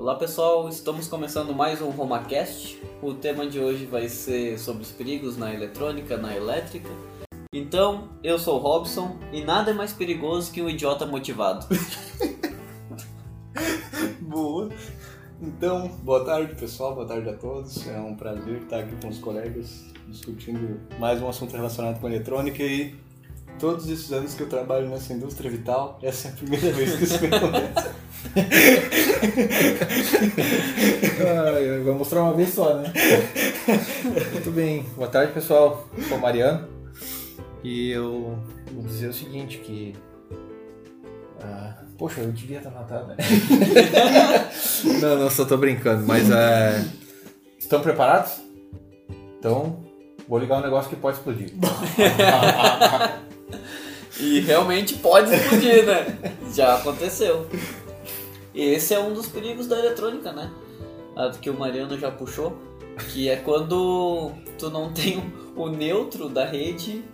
Olá pessoal, estamos começando mais um RomaCast. O tema de hoje vai ser sobre os perigos na eletrônica, na elétrica. Então, eu sou o Robson e nada é mais perigoso que um idiota motivado. Boa. Então, boa tarde pessoal, boa tarde a todos. É um prazer estar aqui com os colegas discutindo mais um assunto relacionado com eletrônica e todos esses anos que eu trabalho nessa indústria vital, essa é a primeira vez que isso me acontece. Ah, vou mostrar uma vez só, né? Muito bem. Boa tarde, pessoal. Eu sou o Mariano. E eu vou dizer o seguinte, que... Ah, poxa, eu devia estar matado, né? não, não, só tô brincando. Mas é... Estão preparados? Então, vou ligar um negócio que pode explodir. e realmente pode explodir, né? Já aconteceu. E esse é um dos perigos da eletrônica, né? A que o Mariano já puxou, que é quando tu não tem o neutro da rede,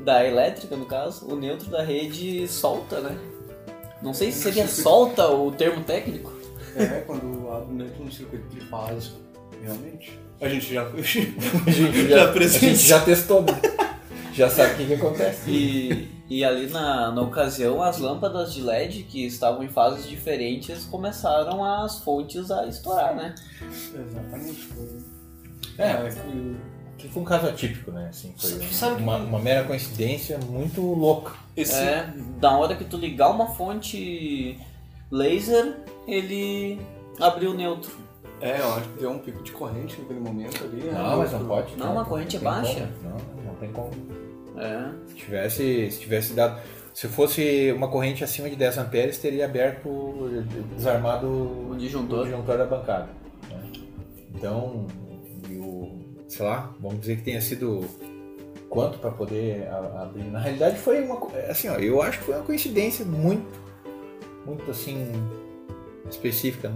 da elétrica no caso, o neutro da rede solta, né? Não sei se seria solta o termo técnico. É, quando abre o neutro no circuito de fase, realmente. A gente já, a gente já, a gente já testou, né? já sabe o que, que acontece. E, e ali na, na ocasião, as lâmpadas de LED que estavam em fases diferentes começaram as fontes a estourar, né? Exatamente. É, foi, que foi um caso atípico, né? Assim, foi uma, uma, mera coincidência muito louca. Esse... É, da hora que tu ligar uma fonte laser, ele abriu neutro. É, eu acho que deu um pico de corrente naquele momento ali. Né? Não, mas não pode. Não, uma corrente é baixa. Como. Não, não tem como. É. Se tivesse, se tivesse dado. Se fosse uma corrente acima de 10 amperes, teria aberto, desarmado o disjuntor, o disjuntor da bancada. Né? Então, o, sei lá, vamos dizer que tenha sido quanto para poder abrir. Na realidade, foi uma. Assim, ó, eu acho que foi uma coincidência muito, muito assim, específica.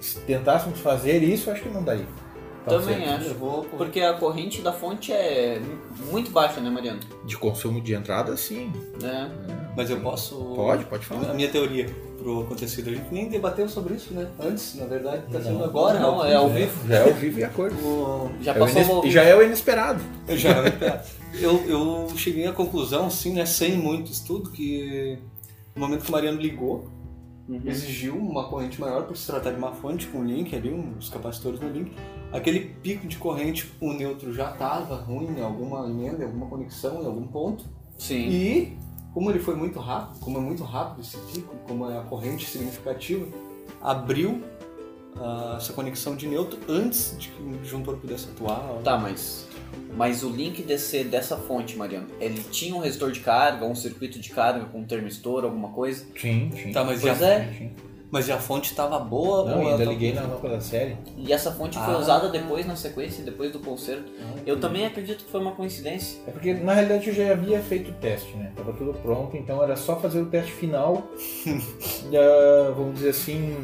Se tentássemos fazer isso, acho que não daria. Também acho. Porque a corrente da fonte é muito baixa, né, Mariano? De consumo de entrada, sim. É. é. Mas eu posso. Pode, pode falar. A minha teoria pro acontecido. A gente nem debateu sobre isso, né? Antes, na verdade, tá sendo agora. Não, é ao vivo. Já é ao vivo e acordo. Já passou é Já é o inesperado. Já é o inesperado. eu, eu cheguei à conclusão, assim, né, sem muito estudo, que no momento que o Mariano ligou, uhum. exigiu uma corrente maior por se tratar de uma fonte com link ali, uns capacitores no link aquele pico de corrente, o neutro já estava ruim em alguma emenda, em alguma conexão, em algum ponto. Sim. E como ele foi muito rápido, como é muito rápido esse pico, como é a corrente significativa, abriu uh, essa conexão de neutro antes de que o disjuntor pudesse atuar. Tá, mas mas o link DC dessa fonte, Mariano, ele tinha um resistor de carga, um circuito de carga com um termistor, alguma coisa? Sim, sim. Tá, mas pois já é. Mas a fonte estava boa? Não, ainda liguei na lâmpada da série. E essa fonte ah. foi usada depois na sequência, depois do concerto. Ah, eu também acredito que foi uma coincidência. É porque na realidade eu já havia feito o teste, né? Tava tudo pronto, então era só fazer o teste final. uh, vamos dizer assim.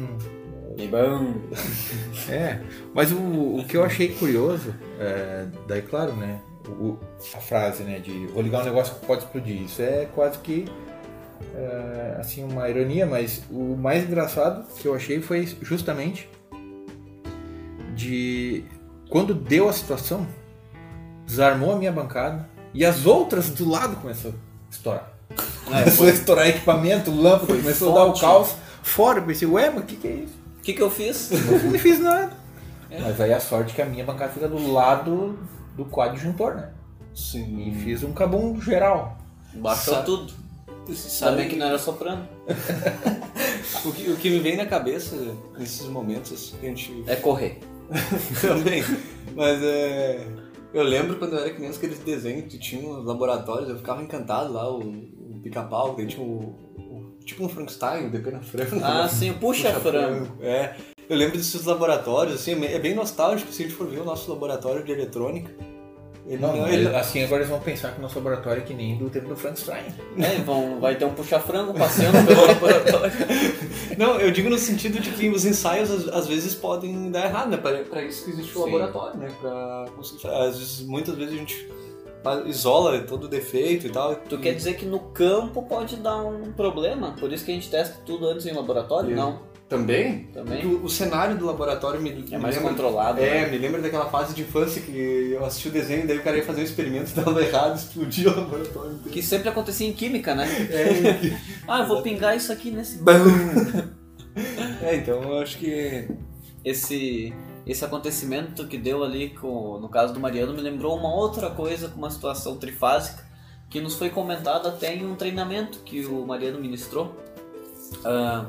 É, mas o, o que eu achei curioso, é, daí claro, né? O, a frase, né, de vou ligar um negócio que pode explodir. Isso é quase que é, assim uma ironia, mas o mais engraçado que eu achei foi justamente de quando deu a situação, desarmou a minha bancada e as outras do lado começou a estourar. É, começou a estourar equipamento, lâmpada, começou forte. a dar o caos fora. Eu pensei, ué, mas o que, que é isso? O que, que eu fiz? Não fiz nada. É. Mas aí a sorte é que a minha bancada fica do lado do coadjuntor, né? Sim. E fiz um cabum geral. Baixou Sabe? tudo. Sabe que não era soprano. o, que, o que me vem na cabeça nesses momentos, a gente. É correr. Também. Mas é. Eu lembro quando eu era criança aqueles desenhos que tinha nos laboratórios, eu ficava encantado lá, o, o pica-pau, que tinha o, Tipo um Frankenstein, o DP na frango. Ah, sim, o puxa-frango. Puxa é. Eu lembro desses laboratórios, assim, é bem nostálgico se a gente for ver o nosso laboratório de eletrônica. Ele não, não ele... assim agora eles vão pensar que o nosso laboratório é que nem do tempo do Frankenstein. É, vão, vai ter um puxa-frango passeando pelo laboratório. Não, eu digo no sentido de que os ensaios às, às vezes podem dar errado, né? Para isso que existe o laboratório, né? Pra, às vezes, muitas vezes a gente isola todo o defeito e tal. Tu quer dizer que no campo pode dar um problema? Por isso que a gente testa tudo antes em laboratório? Eu, não. Também? Também. O, o cenário do laboratório me, É me mais lembra... controlado. É, né? me lembra daquela fase de infância que eu assisti o desenho, daí o cara ia fazer um experimento, dava errado, explodia o laboratório. Que sempre acontecia em química, né? É, Ah, eu vou pingar isso aqui nesse. é, então eu acho que esse esse acontecimento que deu ali com, no caso do Mariano me lembrou uma outra coisa com uma situação trifásica que nos foi comentada até em um treinamento que o Mariano ministrou. Ah,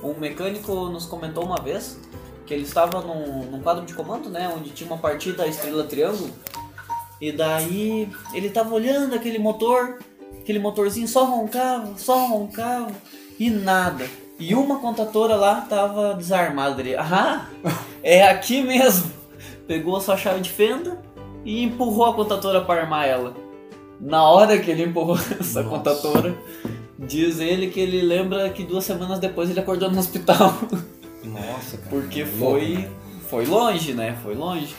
um mecânico nos comentou uma vez que ele estava num, num quadro de comando, né, onde tinha uma partida estrela triângulo, e daí ele estava olhando aquele motor, aquele motorzinho só roncava, só roncava e nada. E uma contatora lá tava desarmada. Ele, ah, é aqui mesmo. Pegou a sua chave de fenda e empurrou a contatora para armar ela. Na hora que ele empurrou essa Nossa. contatora, diz ele que ele lembra que duas semanas depois ele acordou no hospital. Nossa, cara. Porque louco, foi, foi longe, né? Foi longe.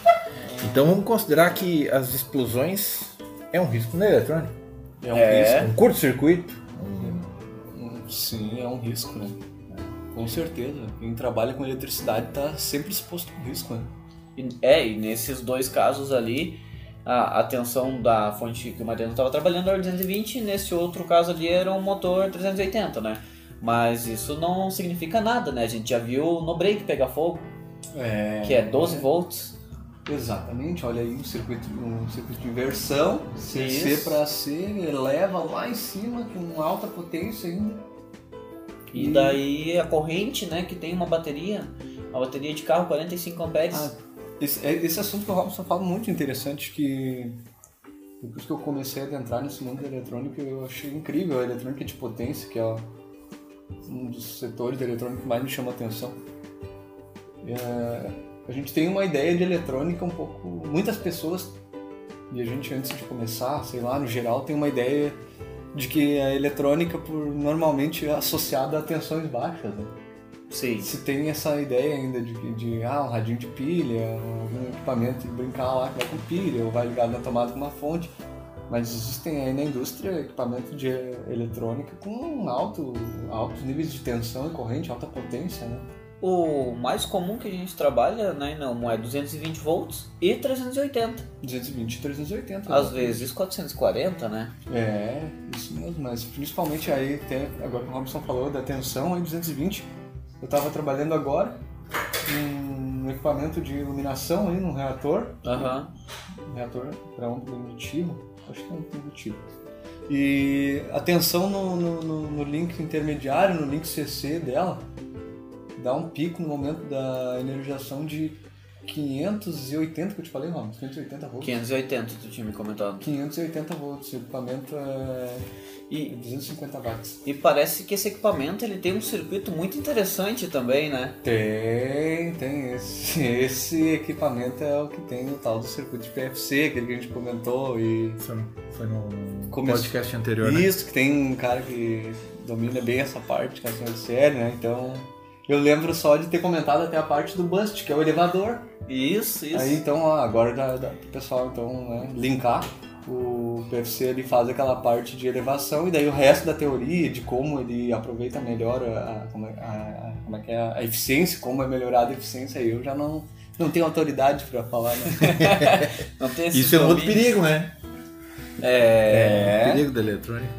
Então vamos considerar que as explosões é um risco na eletrônica. É um É. risco. Um curto-circuito. Sim, é um risco, né? Com certeza. Quem trabalha com eletricidade tá sempre exposto ao risco, né? É, e nesses dois casos ali, a, a tensão da fonte que o Mariano estava trabalhando era 220, nesse outro caso ali era um motor 380, né? Mas isso não significa nada, né? A gente já viu no break pegar fogo, É. que é 12 volts. Exatamente, olha aí um circuito, um circuito de inversão, CC para C, eleva lá em cima com alta potência ainda. E daí a corrente, né, que tem uma bateria, uma bateria de carro 45 amperes. Ah, esse, é- esse assunto que o Robson fala muito interessante, que depois que eu comecei a adentrar nesse mundo da eletrônica, eu achei incrível a eletrônica de potência, que é um dos setores da eletrônica que mais me chama a atenção. É, a gente tem uma ideia de eletrônica um pouco... Muitas pessoas, e a gente antes de começar, sei lá, no geral, tem uma ideia de que a eletrônica por normalmente é associada a tensões baixas, né? Sim. se tem essa ideia ainda de, de ah, um radinho de pilha, algum equipamento de brincar lá que vai com pilha, ou vai ligado na tomada com uma fonte. Mas existem aí na indústria equipamentos de eletrônica com alto, altos níveis de tensão e corrente, alta potência, né? O mais comum que a gente trabalha, né, não, é 220 volts e 380. 220 e 380. Às né? vezes 440, né? É, isso mesmo, mas principalmente aí, tem, agora que o Robson falou da tensão, aí 220, eu estava trabalhando agora num equipamento de iluminação aí, num reator, Aham. um reator para onda cognitivo, acho que é um cognitivo. E a tensão no, no- no link intermediário, no link CC dela, dá um pico no momento da energização de 580 que eu te falei, Ramos, 580 volts. 580, tu tinha me comentado. 580 volts, o equipamento é E, 250 watts. e parece que esse equipamento ele tem um circuito muito interessante também, né? Tem, tem. Esse, esse equipamento é o que tem o tal do circuito de PFC, aquele que a gente comentou. E foi no Começo. podcast anterior, né? isso, que tem um cara que domina bem essa parte, que é o de série, né? Então, eu lembro só de ter comentado até a parte do bust, que é o elevador. Isso, isso. Aí, então, ó, agora dá, dá pro pessoal, então, né, linkar. O PFC ele faz aquela parte de elevação e daí o resto da teoria de como ele aproveita melhor a, a- como, é- a, a- como é que é a eficiência, como é melhorada a eficiência, eu já não, não tenho autoridade para falar, né? Não tem esses Isso é um outro perigo, né? É. O perigo da eletrônica.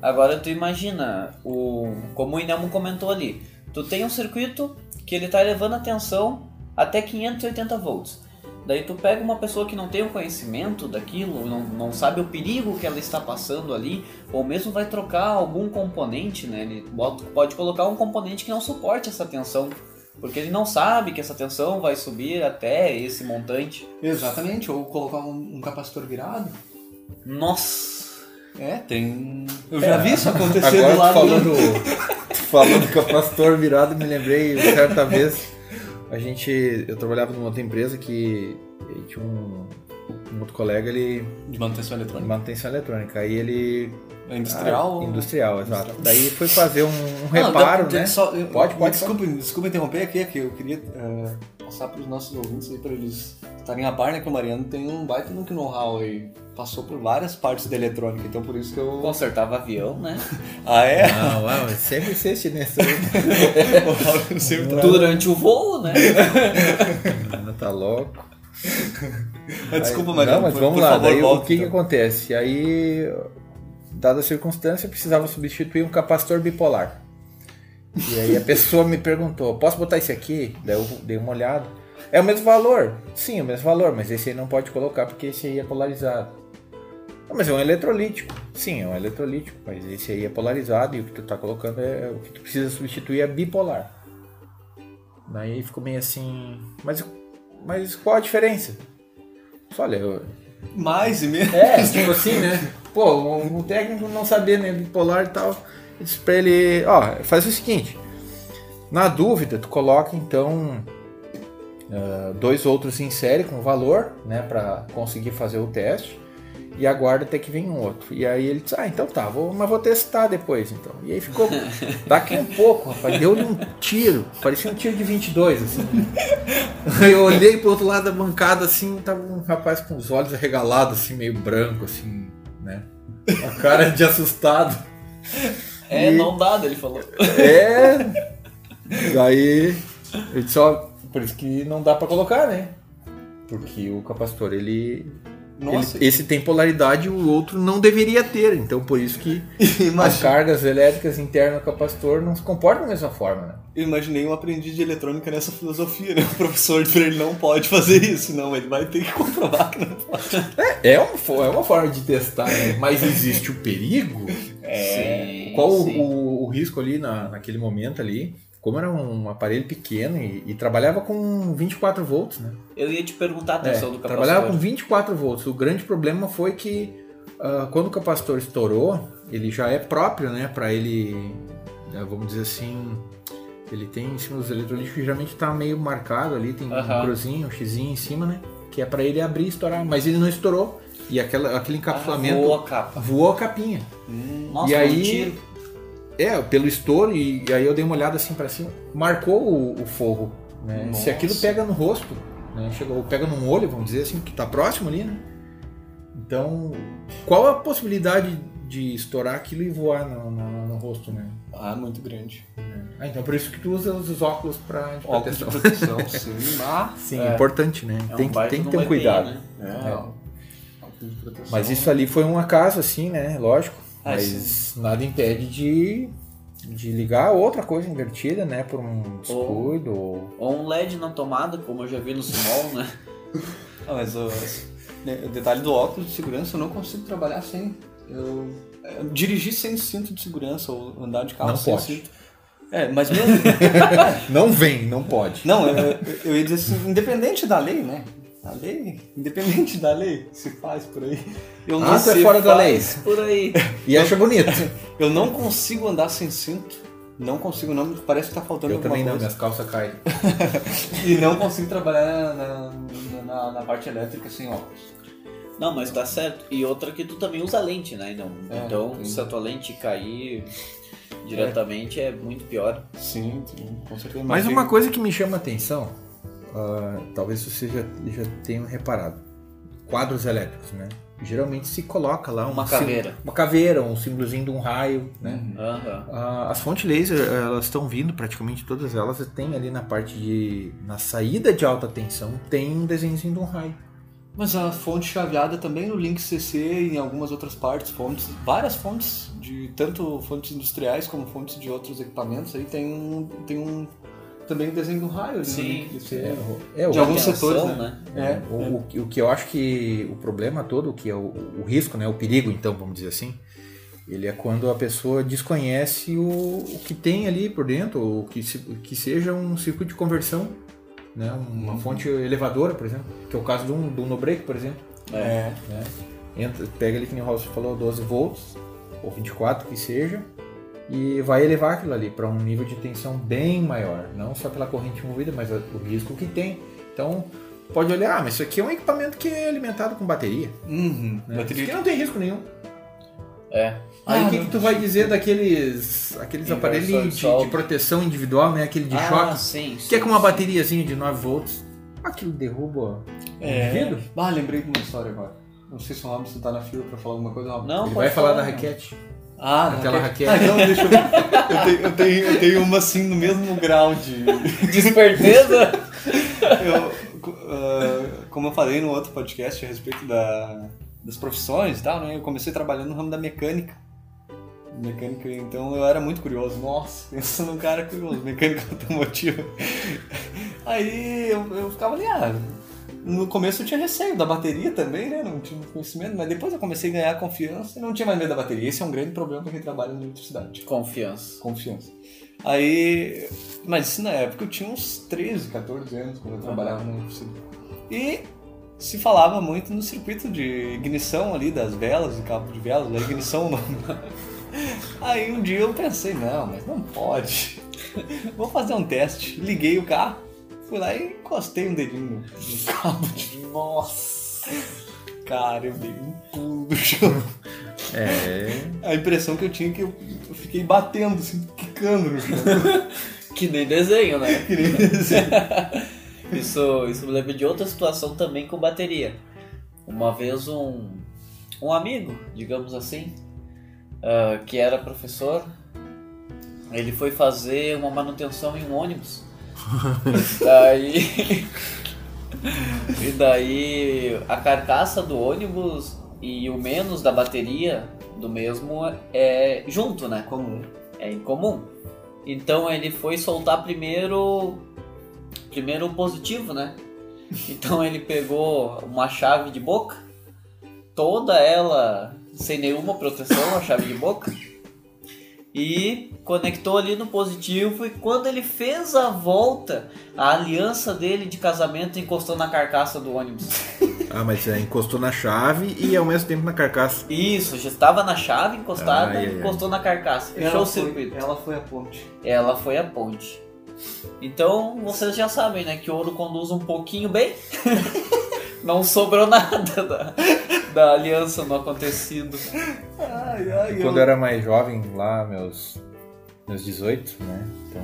Agora tu imagina, o, como o Inelmo comentou ali, tu tem um circuito que ele tá elevando a tensão até 580 volts. Daí tu pega uma pessoa que não tem o conhecimento daquilo, não, não sabe o perigo que ela está passando ali, ou mesmo vai trocar algum componente, né? Ele bota- pode colocar um componente que não suporte essa tensão, porque ele não sabe que essa tensão vai subir até esse montante. Exatamente, ou colocar um, um capacitor virado. Nossa! É, tem. Eu já vi isso acontecer Agora do lado falou do... falou do capacitor virado, me lembrei certa vez. A gente. Eu trabalhava numa outra empresa que e tinha um, um outro colega, ele. de manutenção de eletrônica. manutenção eletrônica. Aí ele. É industrial? Ah, ou- industrial, exato. Industrial. Daí foi fazer um, um Não, reparo, né? só- eu- Pode, pode, Desculpa, desculpa interromper aqui, é que eu queria eh, passar para os nossos ouvintes aí para eles Tarinha Bar, né, que o Mariano tem um baita no know-how aí. Passou por várias partes da eletrônica, então por isso que eu. Consertava avião, né? Ah, é? Não, uau, sempre o Raul sempre. Durante o voo, né? Ah, tá louco. Desculpa, Mariano. Não, mas por- vamos por lá. favor, daí, volta, o que, que então. acontece? Aí, dada a circunstância, eu precisava substituir um capacitor bipolar. E aí a pessoa me perguntou: posso botar esse aqui? Daí eu dei uma olhada. É o mesmo valor? Sim, é o mesmo valor, mas esse aí não pode colocar porque esse aí é polarizado. Ah, mas é um eletrolítico. Sim, é um eletrolítico, mas esse aí é polarizado e o que tu tá colocando é o que tu precisa substituir é bipolar. Daí ficou meio assim, mas, mas qual a diferença? Só olha, eu, Mais e menos. é, tipo assim, né? Pô, um, um técnico não saber, né, bipolar e tal. Eu disse pra ele, ó, faz o seguinte. Na dúvida, tu coloca então ah, dois outros em série com valor, né, pra conseguir fazer o teste. E aguarda até que venha um outro. E aí ele disse, ah, então tá, vou, mas vou testar depois então. E aí ficou daqui um pouco, rapaz, deu-lhe um tiro, parecia um tiro de 22, assim. Eu olhei pro outro lado da bancada, assim, tava um rapaz com os olhos arregalados, assim, meio branco, assim, né? A cara de assustado. É, E- não dá, ele falou. É. Daí eu disse, ó, por isso que não dá pra colocar, né? Porque o capacitor, ele, Nossa, ele- esse tem polaridade o outro não deveria ter. Então por isso que as cargas elétricas internas do capacitor não se comportam da mesma forma, né? eu imaginei um aprendiz de eletrônica nessa filosofia, né? O professor ele não pode fazer isso, não. Ele vai ter que comprovar que não pode. É uma, fo- é uma forma de testar, né? Mas existe o perigo. Sim, Qual o, sim. o- o risco ali na, naquele momento ali? Como era um aparelho pequeno e, e trabalhava com 24 volts, né? Eu ia te perguntar a É, atenção do capacitor. trabalhava com 24 volts. O grande problema foi que ah, quando o capacitor estourou, ele já é próprio, né? Para ele, eh, vamos dizer assim, ele tem em cima dos eletrolíticos que geralmente tá meio marcado ali, tem um cruzinho, um xizinho em cima, né? Que é para ele abrir e estourar. Mas ele não estourou. E aquela, aquele encapsulamento Ah, voou a capa. voou a capinha. Nossa, E um aí- tiro. É, pelo estouro, e, e aí eu dei uma olhada assim pra cima, marcou o, o forro. Né? Se aquilo pega no rosto, né? Chegou, pega num olho, vamos dizer assim, que tá próximo ali, né? Então, qual a possibilidade de estourar aquilo e voar no, no- no rosto, né? Ah, muito grande. Ah, então por isso que tu usa os óculos pra de Óculos de proteção. proteção, sim. Ah, Sim, É. é importante, né? É um tem que, baita tem que ter um cuidado. EPI, né? é. De proteção. Mas isso ali foi um acaso, assim, né? Lógico. Ah, mas nada impede de, de ligar outra coisa invertida, né? Por um descuido. ou- Ou um LED na tomada, como eu já vi no Small, né? Ah, mas o, né, o detalhe do óculos de segurança eu não consigo trabalhar sem. Eu, é, dirigir sem cinto de segurança ou andar de carro Não sem pode. cinto. É, mas mesmo. Não vem, não pode. não, eu, eu- eu ia dizer assim, independente da lei, né? A lei, independente da lei, se faz por aí. Eu Ah, tu é sei, fora da lei. Por aí. E acha bonito. Eu não consigo andar sem cinto. Não consigo, não. Parece que tá faltando Eu alguma também não, coisa. minhas calças caem. E não consigo trabalhar na, na, na- na parte elétrica sem óculos. Não, mas tá certo. E outra que tu também usa lente, né? Então, É, então se a tua lente cair diretamente é, muito pior. Sim, sim, com certeza. Mas Imagina- uma coisa que me chama a atenção, ah, talvez você já, já tenha reparado, quadros elétricos, né? Geralmente se coloca lá Uma caveira. uma caveira, um símbolozinho de um raio, né? Uhum. Ah, as fontes laser, elas estão vindo, praticamente todas elas, tem ali na parte de. na saída de alta tensão, tem um desenhozinho de um raio. Mas a fonte chaveada também no Link CC e em algumas outras partes, fontes, várias fontes, de tanto fontes industriais como fontes de outros equipamentos, aí tem um, tem um também um desenho do raio ali no Sim, Link CC. É, é, De o, alguns setores, né? É, o, o, o que eu acho que o problema todo, o que é o, o risco, né, o perigo, então, vamos dizer assim, ele é quando a pessoa desconhece o, o que tem ali por dentro, ou que, se, que seja um circuito de conversão, né, uma fonte elevadora, por exemplo, que é o caso de um, do no-break, por exemplo. É. né? Entra, pega ali, que nem o Ross falou, 12 volts, ou 24, que seja, e vai elevar aquilo ali para um nível de tensão bem maior, não só pela corrente movida, mas o risco que tem. Então, pode olhar, ah, mas isso aqui é um equipamento que é alimentado com bateria. Uhum. Né? Bateria- Isso aqui não tem risco nenhum. É. Aí Ah, o que, não. que tu vai dizer daqueles aqueles aparelhos de de, proteção individual, né? Aquele de ah, choque, sim, que é sim, com uma sim. bateriazinha de 9 volts. Aquilo derruba É. o vidro? Ah, lembrei de uma história agora. Não sei se o Robson tá na fila pra falar alguma coisa. Não, Ele vai falar da não. Ah, Aquela raquete. Ah, então deixa eu ver. Eu tenho, eu, tenho, eu tenho uma assim no mesmo grau de. De esperteza? Eu, ah, como eu falei no outro podcast a respeito da, das profissões e tal, né? Eu comecei trabalhando no ramo da mecânica. Mecânica, então eu era muito curioso. Nossa, pensa num cara curioso, mecânica automotiva. Aí eu, eu ficava ali, ah, no começo eu tinha receio da bateria também, né? Não tinha conhecimento, mas depois eu comecei a ganhar confiança e não tinha mais medo da bateria. Esse é um grande problema para quem trabalha na eletricidade. Confiança. Confiança. Aí. Mas isso na época eu tinha uns 13, 14 anos quando eu trabalhava na oficina. E se falava muito no circuito de ignição ali das velas, do cabo de velas, da ignição. não. Aí um dia eu pensei, não, mas não pode. Vou fazer um teste. Liguei o carro, fui lá e encostei um dedinho no cabo de. Nossa! Cara, eu dei um pulo do chão. É. A impressão que eu tinha é que eu, fiquei batendo, assim, quicando no chão. Que nem desenho, né? Que nem desenho. Isso, isso me lembra de outra situação também com bateria. Uma vez um, um amigo, digamos assim, ah, que era professor, ele foi fazer uma manutenção em um ônibus. daí, e daí a carcaça do ônibus e o menos da bateria do mesmo é junto, né? Comum. é incomum. Então ele foi soltar primeiro primeiro o positivo, né? Então ele pegou uma chave de boca, toda ela sem nenhuma proteção, a chave de boca, e conectou ali no positivo e quando ele fez a volta, a aliança dele de casamento encostou na carcaça do ônibus. Ah, mas é, encostou na chave e ao mesmo tempo na carcaça. Isso, já estava na chave encostada, ai, ai. encostou na carcaça, fechou Ela o foi, circuito. ela foi a ponte. Ela foi a ponte. Então vocês já sabem, né? Que ouro conduz um pouquinho bem. Não sobrou nada da, da aliança no acontecido. Ai, ai, Quando eu era mais jovem, lá, meus, meus 18, né? Então.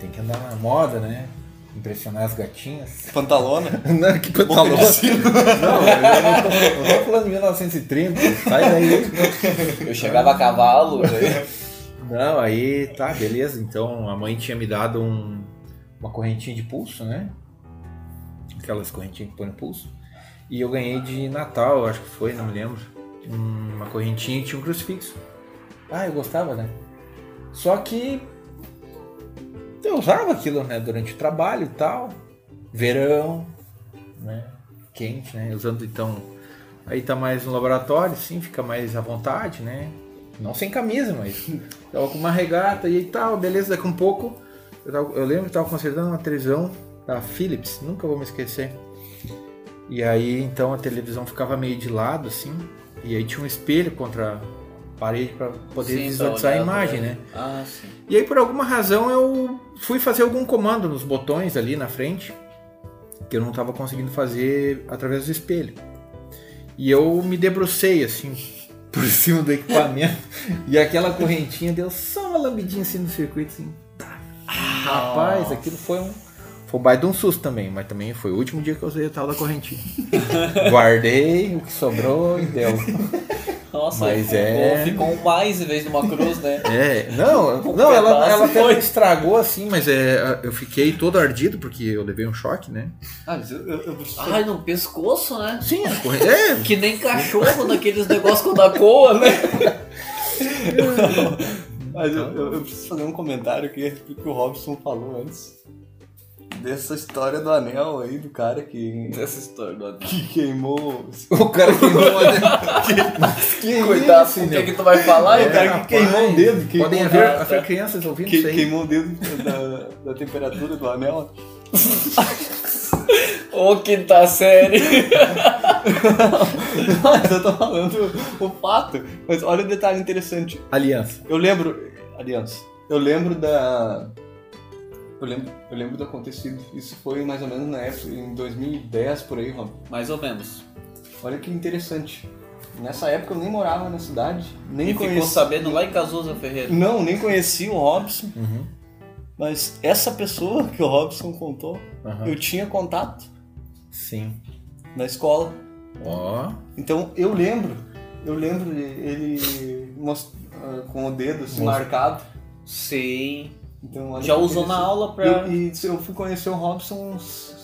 Tem que andar na moda, né? Impressionar as gatinhas. Pantalona? Não, que pantalão. Não, eu não tô, eu tô falando de 1930. Sai daí. Eu chegava a cavalo. né? Não, aí tá, beleza. Então a mãe tinha me dado um- uma correntinha de pulso, né? Aquelas correntinhas que põe no pulso. E eu ganhei de Natal, acho que foi, não me lembro. um- Uma correntinha que tinha um crucifixo. Ah, eu gostava, né? Só que eu usava aquilo, né? Durante o trabalho e tal. Verão, né? Quente, né? Usando então. Aí tá mais no laboratório, sim, fica mais à vontade, né? Não sem camisa, mas tava com uma regata e tal, beleza, daqui um pouco. Eu, tava- eu lembro que tava consertando uma televisão da Philips, nunca vou me esquecer. E aí então a televisão ficava meio de lado, assim, e aí tinha um espelho contra a parede para poder Sim, visualizar a imagem, né? né? Ah, sim. E aí por alguma razão eu fui fazer algum comando nos botões ali na frente que eu não estava conseguindo fazer através do espelho. E eu me debrucei assim por cima do equipamento e aquela correntinha deu só uma lambidinha assim no circuito assim. Tá. Rapaz, aquilo foi um foi um baita de um susto também, mas também foi o último dia que eu usei a tal da correntinha. Guardei o que sobrou e deu. Nossa, Mas ficou, é- ficou um mais em vez de uma cruz, né? É, não, Um não ela, ela até estragou assim, mas é, eu fiquei todo ardido porque eu levei um choque, né? Ah, mas eu, eu, eu preciso. Ai, no pescoço, né? Sim, é, Que nem cachorro naqueles negócios quando a coa, né? Mas eu, eu- eu preciso fazer um comentário que o Robson falou antes. Dessa história do anel aí, do cara que, Essa história do anel. que queimou. o cara queimou o anel. Mas que Cuidado isso, com o que, que tu vai falar, É, o cara que rapaz, queimou o dedo, queimou Podem haver, dedo. haver crianças ouvindo Que, isso aí. queimou o dedo da, da temperatura do anel. Ô, quinta série. Mas eu tô falando o fato. Mas olha o detalhe interessante. Aliança. Eu lembro. Aliança. Eu lembro da. Eu lembro, eu lembro do acontecido. Isso foi mais ou menos na época, em 2010 por aí, Rob. Mais ou menos. Olha que interessante. Nessa época eu nem morava na cidade, nem e ficou conhecia. sabendo lá em Cazuza Ferreira. Não, nem conhecia o Robson. Uhum. Mas essa pessoa que o Robson contou, Aham. eu tinha contato Sim. na escola. Ó. Então eu lembro, eu lembro de ele most- ah, com o dedo assim, Most- marcado. Sim. Então, Já usou na aula pra. Eu, e eu fui conhecer o Robson uns.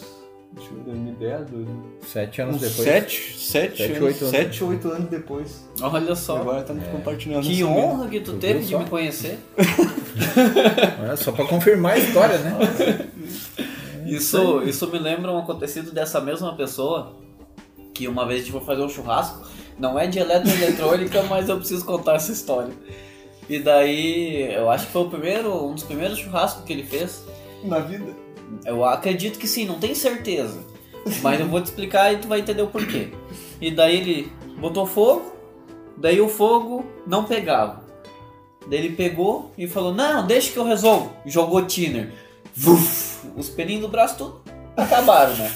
Deixa eu ver, 2010, 2000, Sete anos uns depois. sete, sete, Sete, anos, oito anos. sete, oito anos depois. Olha só. Agora estamos É. compartilhando. Que honra que tu Tu teve de só? me conhecer. É, só pra confirmar a história, né? Isso, isso me lembra um acontecido dessa mesma pessoa que uma vez a gente foi fazer um churrasco. Não é de eletroeletrônica, mas eu preciso contar essa história. E daí, eu acho que foi o primeiro, um dos primeiros churrascos que ele fez. Na vida. Eu acredito que sim, não tenho certeza. Mas eu vou te explicar e tu vai entender o porquê. E daí ele botou fogo, daí o fogo não pegava. Daí ele pegou e falou, não, deixa que eu resolvo. Jogou thinner. Vuf, os pelinhos do braço tudo acabaram, né?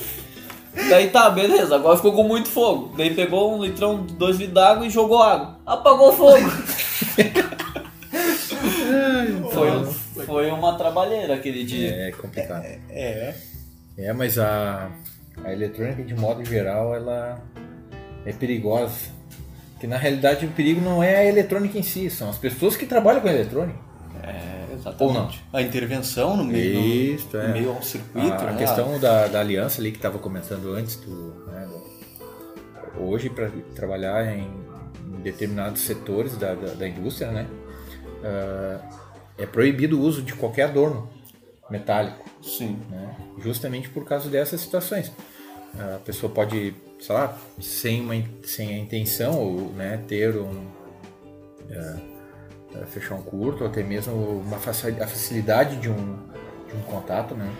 Daí tá, beleza, agora ficou com muito fogo. Daí pegou um litrão, dois litros d'água e jogou água. Apagou o fogo. foi, foi uma trabalheira aquele dia. É complicado. É. É, mas a, a eletrônica, de modo geral, ela é perigosa. Que na realidade o perigo não é a eletrônica em si, são as pessoas que trabalham com a eletrônica. É, exatamente. Ou não? A intervenção no meio, no- Isso, no é. meio ao circuito. A, a né? questão da, da aliança ali que estava comentando antes, do, né, hoje para trabalhar em, em determinados setores da, da, da indústria, né, ah, é proibido o uso de qualquer adorno metálico. Sim. né? Justamente por causa dessas situações. A pessoa pode, sei lá, sem, uma, sem a intenção ou né, ter um é, fechar um curto ou até mesmo uma a facilidade de um, de um contato, né?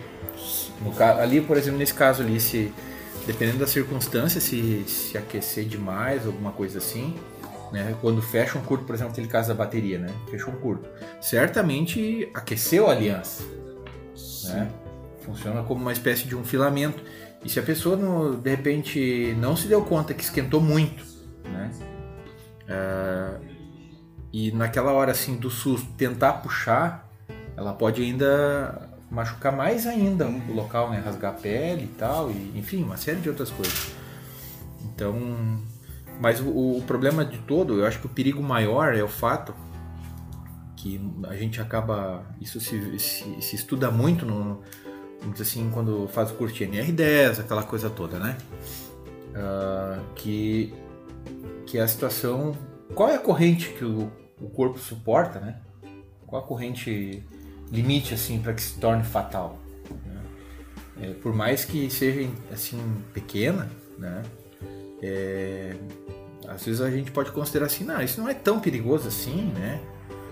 Ali, por exemplo, nesse caso ali, se dependendo da circunstância, se, se aquecer demais, alguma coisa assim, né? Quando fecha um curto, por exemplo, aquele caso da bateria, né? Fechou um curto. Certamente aqueceu a aliança, né? Funciona como uma espécie de um filamento. E se a pessoa, no- de repente, não se deu conta que esquentou muito, né? Ah, e naquela hora, assim, do susto, tentar puxar, ela pode ainda machucar mais ainda o local, né? Rasgar a pele e tal, e, enfim, uma série de outras coisas. Então, mas o, o problema de todo, eu acho que o perigo maior é o fato que a gente acaba, isso se, se, se estuda muito no, vamos assim, quando faz o curso de NR10, aquela coisa toda, né? Ah, que, que é a situação, qual é a corrente que o, o corpo suporta, né? Qual a corrente limite, assim, para que se torne fatal? né? É, por mais que seja, assim, pequena, né? É, às vezes a gente pode considerar assim, não, isso não é tão perigoso assim, né?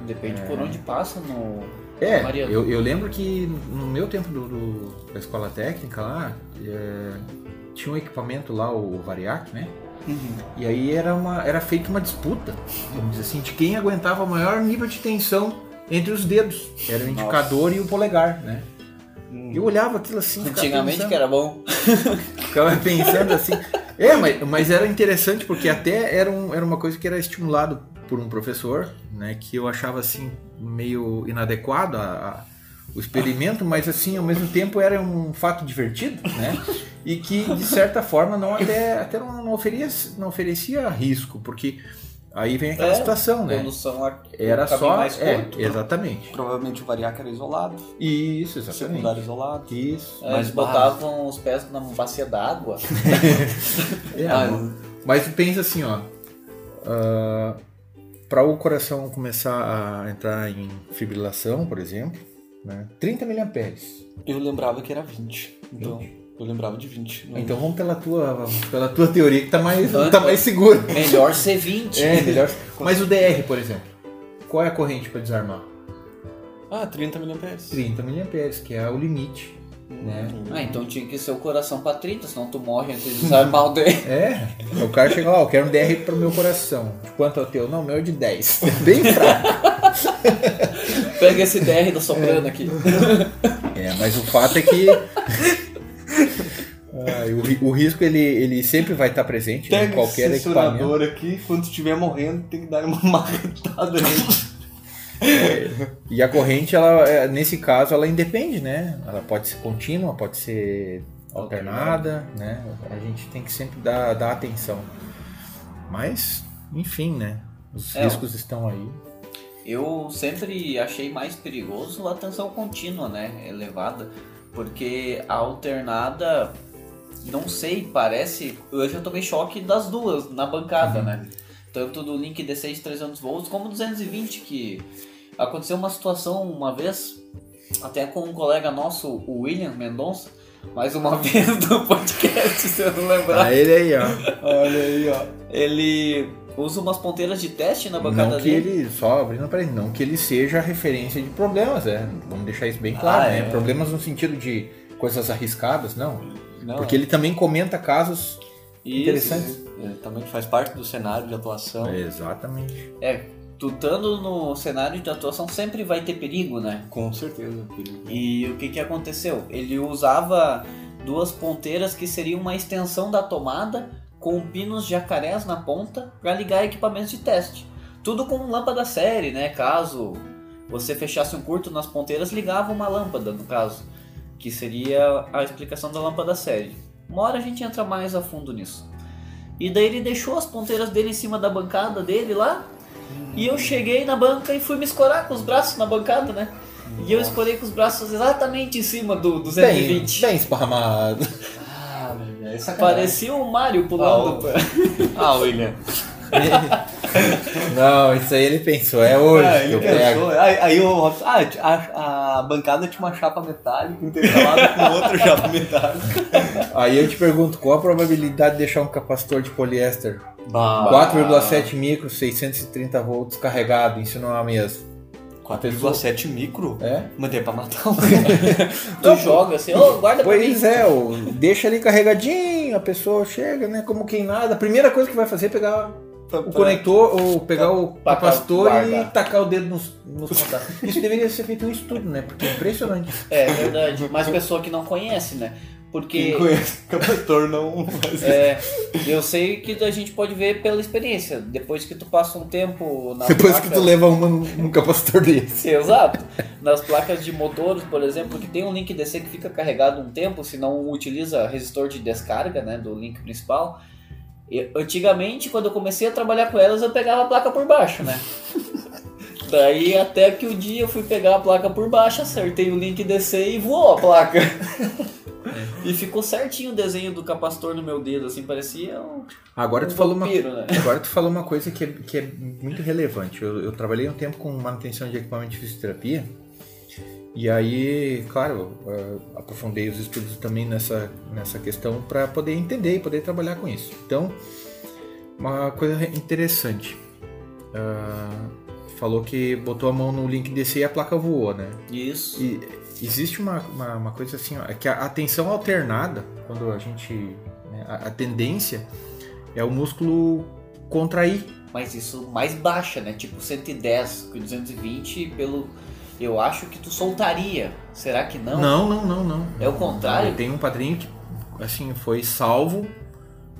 Depende por onde passa no. É, Mariano. eu, eu lembro que no meu tempo do, do- da escola técnica lá, é, tinha um equipamento lá, o Variac, né? Uhum. E aí era, uma, era feita uma disputa, vamos dizer assim, de quem aguentava o maior nível de tensão entre os dedos. Era o indicador e o polegar, né? E eu olhava aquilo assim, Antigamente pensando- que era bom. Ficava pensando assim. É, mas, mas era interessante porque até era, um, era uma coisa que era estimulado por um professor, né? Que eu achava assim meio inadequado a, a- o experimento, mas assim ao mesmo tempo era um fato divertido, né? E que de certa forma não até, até não, não oferecia, não oferecia risco, porque aí vem aquela É, situação, né? Condução a- Era só. mais É, curto. exatamente. Provavelmente o variac era isolado, Isso, secundário exatamente. isolado. Isso. É, Eles botavam os pés na bacia d'água. É, Ah, mas- pensa assim, ó. para o coração começar a entrar em fibrilação, por exemplo, né, 30 miliamperes. Eu lembrava que era 20. Então, eu lembrava de 20. Não- Então vamos pela tua, pela tua teoria que tá mais, tá mais seguro. Melhor ser 20. É, melhor. Mas o DR, por exemplo, qual é a corrente para desarmar? Ah, 30 miliamperes. 30 miliamperes, que é o limite, né? Ah, então tinha que ser o coração pra 30, senão tu morre antes de desarmar o dele. É, o cara chega lá, ó, eu quero um DR pro meu coração. De quanto é o teu? Não, o meu é de 10. Bem fraco. Pega esse DR da soprano aqui. É, mas o fato é que ah, o, o risco ele, ele sempre vai estar presente né, em Pega qualquer esse equipamento. censurador aqui, quando estiver morrendo, tem que dar uma marretada nele. E a corrente, ela, é, nesse caso, ela independe, né? Ela pode ser contínua, pode ser alternada, né? A gente tem que sempre dar, dar atenção. Mas, enfim, né? Os É, riscos estão aí. Eu sempre achei mais perigoso a tensão contínua, né? Elevada. Porque a alternada, não sei, parece. Eu já tomei choque das duas na bancada, né? Tanto do link D6 300 volts como 220, que aconteceu uma situação uma vez, até com um colega nosso, o William Mendonça, mais uma vez do podcast, se eu não lembrar. Tá ele aí, ó. Olha aí, ó. Ele usa umas ponteiras de teste na bancada Não que dele. ele, só abrindo para ele, não que ele seja referência de problemas, é. Vamos deixar isso bem claro, Ah, né? é. Problemas no sentido de coisas arriscadas, não. Não, Porque ele também comenta casos Isso. interessantes. É, também faz parte do cenário de atuação. Exatamente. É, tu estando no cenário de atuação sempre vai ter perigo, né? Com certeza. perigo. E o que que aconteceu? Ele usava duas ponteiras que seriam uma extensão da tomada com pinos jacarés na ponta para ligar equipamentos de teste. Tudo com lâmpada série, né? Caso você fechasse um curto nas ponteiras, ligava uma lâmpada, no caso, que seria a explicação da lâmpada série. Uma hora a gente entra mais a fundo nisso. E daí ele deixou as ponteiras dele em cima da bancada dele lá. E eu cheguei na banca e fui me escorar com os braços na bancada, né? E eu escorei com os braços exatamente em cima do Bem, 220. bem esparramado. Ah, velho, é sacanagem. Parecia o Mario pulando. Ah, William. Não, isso aí ele pensou, é hoje Ah, que eu pensou. pego. Aí, aí o Robson, ah, a, a bancada tinha uma chapa metálica intercalada com outra chapa metálica. Aí eu te pergunto, qual a probabilidade de deixar um capacitor de poliéster Bah. 4,7 micro, 630 volts carregado, isso não é mesmo? 4,7 micro? É? Mandei pra matar um. Tu joga assim, ô, guarda pra mim. Pois é, deixa ali carregadinho, a pessoa chega, né, como quem nada. A primeira coisa que vai fazer é pegar o conector ou pegar o Pra- capacitor e tacar o dedo nos, nos contatos. Isso deveria ser feito um estudo, né? Porque é impressionante. É verdade, mas pessoa que não conhece, né? Porque Quem conhece o capacitor não faz isso. é, eu sei que a gente pode ver pela experiência. Depois que tu passa um tempo na Depois placa... que tu leva uma num capacitor desse. Exato. Nas placas de motores, por exemplo, que tem um link DC que fica carregado um tempo, se não utiliza resistor de descarga, né, do link principal. E, antigamente, quando eu comecei a trabalhar com elas, eu pegava a placa por baixo, né? Daí até que o dia eu fui pegar a placa por baixo, acertei o link DC e voou a placa. E ficou certinho o desenho do capacitor no meu dedo, assim, parecia um, Agora um tu falou uma vampiro, né? Agora tu falou uma coisa que é, que é muito relevante. Eu, eu trabalhei um tempo com manutenção de equipamento de fisioterapia. E aí, claro, eu, aprofundei os estudos também nessa, nessa questão para poder entender e poder trabalhar com isso. Então, uma coisa interessante. Ah, falou que botou a mão no link DC e a placa voou, né? Isso. E existe uma, uma, uma coisa assim, ó, é que a, tensão alternada, quando a gente. né, a, a tendência é o músculo contrair. Mas isso mais baixa, né? Tipo 110, com 220 pelo. Eu acho que tu soltaria. Será que não? Não, não, não, não. É o contrário? Tem um padrinho que, assim, foi salvo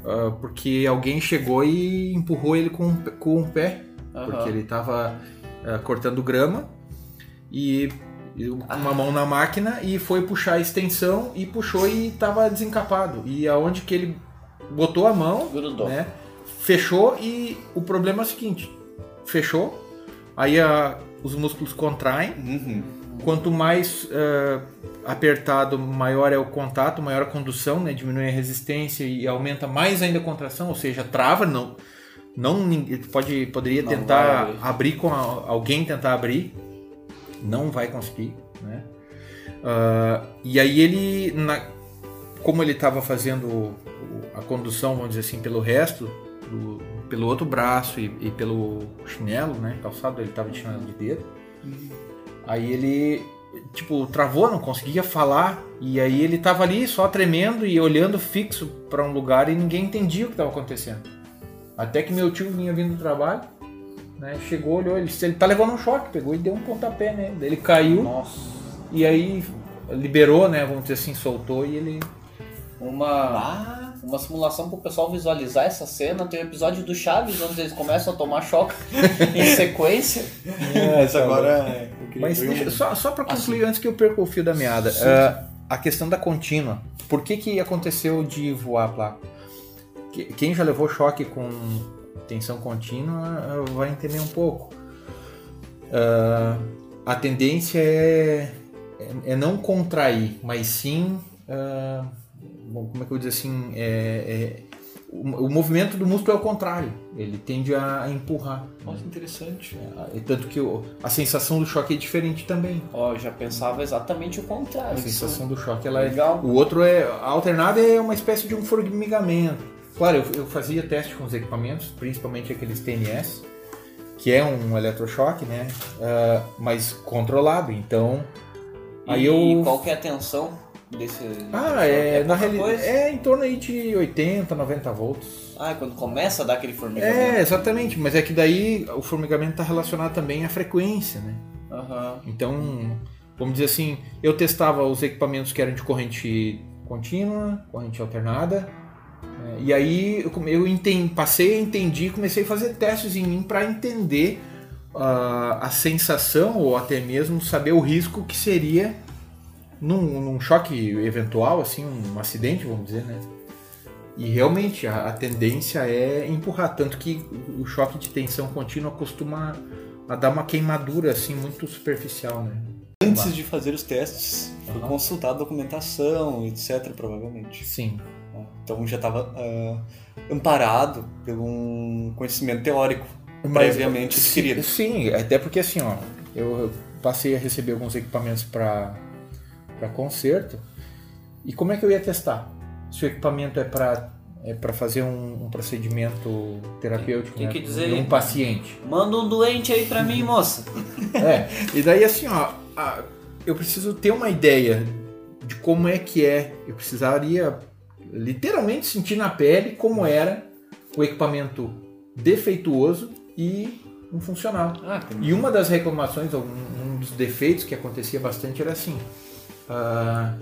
ah, porque alguém chegou e empurrou ele com, com o pé. Aham. Porque ele tava ah, cortando grama e, uma mão na máquina e foi puxar a extensão e puxou e tava desencapado. E aonde que ele botou a mão, Grudou. né? Fechou e o problema é o seguinte: fechou, aí a- os músculos contraem. Uhum. Quanto mais ah, apertado, maior é o contato, maior a condução, né? diminui a resistência e aumenta mais ainda a contração, ou seja, trava. Não, não pode, poderia Não tentar abrir. abrir. com a- alguém tentar abrir, não vai conseguir, né? Ah, e aí ele, na- como ele estava fazendo a condução, vamos dizer assim, pelo resto, do- pelo outro braço e, e pelo chinelo, né? Calçado, ele estava de chinelo de dedo. Aí ele, tipo, travou, não conseguia falar. E aí ele tava ali só tremendo e olhando fixo para um lugar e ninguém entendia o que estava acontecendo. Até que meu tio vinha vindo do trabalho, né? Chegou, olhou, ele, ele tá levando um choque, pegou e deu um pontapé, né? Daí ele caiu Nossa. e aí liberou, né? Vamos dizer assim, soltou e ele. Uma. Ah, uma simulação pro pessoal visualizar essa cena. Tem o episódio do Chaves, onde eles começam a tomar choque em sequência. É, isso agora é. eu queria Mas deixa- um- só, só para concluir, antes que eu perca o fio da meada, ah, a questão da contínua. Por que, que aconteceu de voar lá? Que- Quem já levou choque com tensão contínua ah, vai entender um pouco. Ah, a tendência é, é, é não contrair, mas sim. bom, como é que eu vou dizer assim? É, é- o, o movimento do músculo é o contrário. Ele tende a, a empurrar. Nossa, interessante. E Tanto que o- a sensação do choque é diferente também. Ó, eu já pensava exatamente o A contrário. sensação do choque ela é. Legal. O outro é. A alternada é uma espécie de um formigamento. Claro, eu, eu fazia teste com os equipamentos, principalmente aqueles TNS, que é um eletrochoque, né? Ah, mas controlado. Então. Aí e eu. qual que é a tensão desse. Ah, é, na pouca realidade. É em torno aí de 80, 90 volts. Ah, quando começa a dar aquele formigamento. É, exatamente. Mas é que daí o formigamento está relacionado também à frequência, né? Aham. Então, vamos dizer assim, eu testava os equipamentos que eram de corrente contínua, corrente alternada, é, e aí eu, eu enten- passei a entender, comecei a fazer testes em mim para entender ah, a sensação ou até mesmo saber o risco que seria num, num choque eventual, assim, um acidente, vamos dizer, né? E realmente a, a tendência é empurrar, tanto que o choque de tensão contínua costuma a dar uma queimadura assim muito superficial, né? Antes de fazer os testes, foi consultar a documentação, etc, provavelmente. Sim. Então já estava amparado por um conhecimento teórico Mas- previamente adquirido. sim, até porque assim, ó, eu passei a receber alguns equipamentos para para conserto. E como é que eu ia testar? Se o equipamento é para é para fazer um, um procedimento terapêutico, Tem né, que dizer- de um paciente. Manda um doente aí pra mim, moça. É, e daí assim, ó, a- eu preciso ter uma ideia de como é que é. Eu precisaria literalmente sentir na pele como era o equipamento defeituoso e um funcional. Ah, E uma das reclamações, um, um dos defeitos que acontecia bastante era assim: ah,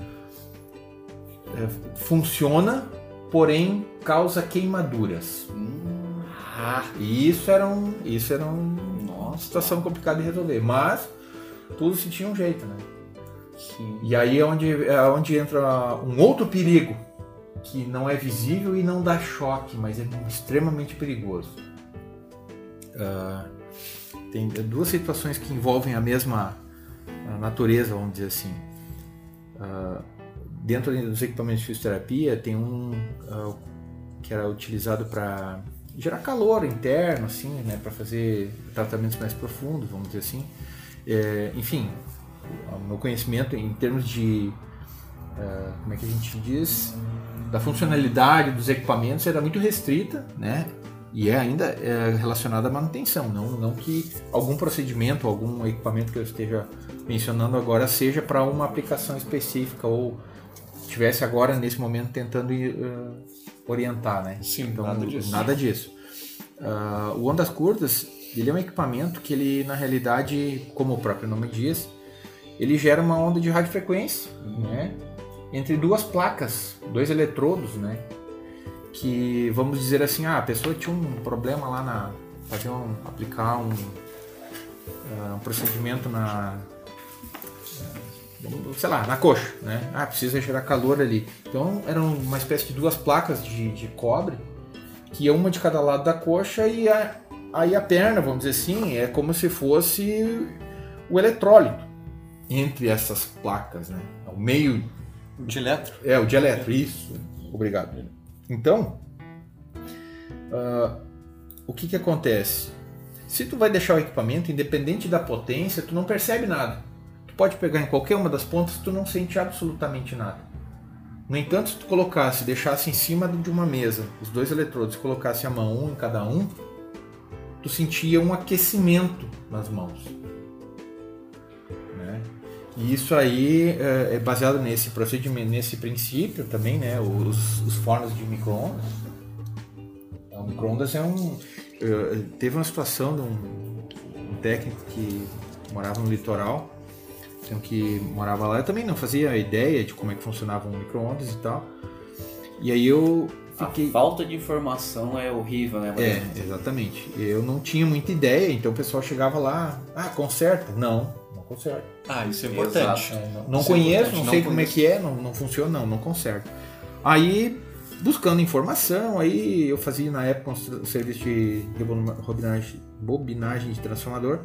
é, funciona, porém causa queimaduras. ah, E isso era, um, isso era um- uma situação complicada de resolver. Mas tudo se tinha um jeito, né? Sim. E aí é onde, é onde entra um outro perigo, que não é visível e não dá choque, mas é extremamente perigoso. Ah, tem duas situações que envolvem a mesma natureza, vamos dizer assim. Ah, dentro dos equipamentos de fisioterapia tem um ah, que era utilizado para gerar calor interno, assim, né, para fazer tratamentos mais profundos, vamos dizer assim. É, enfim, o meu conhecimento em termos de eh, como é que a gente diz da funcionalidade dos equipamentos era muito restrita, né? E é ainda é, relacionada à manutenção, não, não que algum procedimento, algum equipamento que eu esteja mencionando agora seja para uma aplicação específica ou estivesse agora nesse momento tentando eh, orientar, né? Sim, nada disso. Nada disso. Ah, o ondas curtas, ele é um equipamento que ele na realidade, como o próprio nome diz, ele gera uma onda de radiofrequência, né? Entre duas placas, dois eletrodos, né? Que vamos dizer assim, ah, a pessoa tinha um problema lá na fazer um aplicar um, ah, um procedimento na sei lá, na coxa, né? Ah, precisa gerar calor ali. Então eram uma espécie de duas placas de, de cobre que ia uma de cada lado da coxa e a, aí a perna, vamos dizer assim, é como se fosse o eletrólito entre essas placas, né? O meio De eletro. é, o de eletro, isso. Obrigado. Então, ah, o que que acontece? Se tu vai deixar o equipamento, independente da potência, tu não percebe nada. Tu pode pegar em qualquer uma das pontas, tu não sente absolutamente nada. No entanto, se tu colocasse, deixasse em cima de uma mesa os dois eletrodos, colocasse a mão um em cada um, tu sentia um aquecimento nas mãos. E isso aí é, é baseado nesse procedimento, nesse princípio também, né? Os, os fornos de micro-ondas. É, O micro-ondas é um. eh, Teve uma situação de um, um técnico que morava no litoral, então que morava lá, eu também não fazia ideia de como é que funcionava um micro-ondas e tal. E aí eu fiquei. A falta de informação é horrível, né? É, exatamente. Eu não tinha muita ideia, então o pessoal chegava lá, ah, conserta. Não, não conserta. Ah, isso é Exato. importante. É, não não Isso é conheço, importante, não não sei como é conheço. que é, não, não funciona, não, não conserta. Aí, buscando informação, aí eu fazia na época um serviço de rebobinagem, bobinagem de transformador.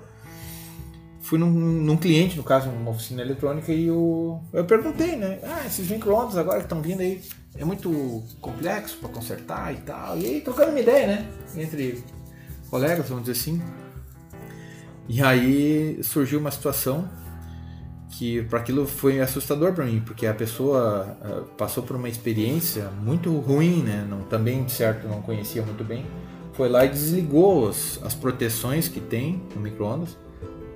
Fui num, num cliente, no caso, numa oficina eletrônica, e eu, eu perguntei, né? Ah, esses micro-ondas agora que estão vindo aí, é muito complexo para consertar e tal. E aí, trocando uma ideia, né? Entre colegas, vamos dizer assim. E aí surgiu uma situação que para aquilo foi assustador para mim, porque a pessoa ah, passou por uma experiência muito ruim, né? Não, também, de certo, não conhecia muito bem. Foi lá e desligou as, as proteções que tem no micro-ondas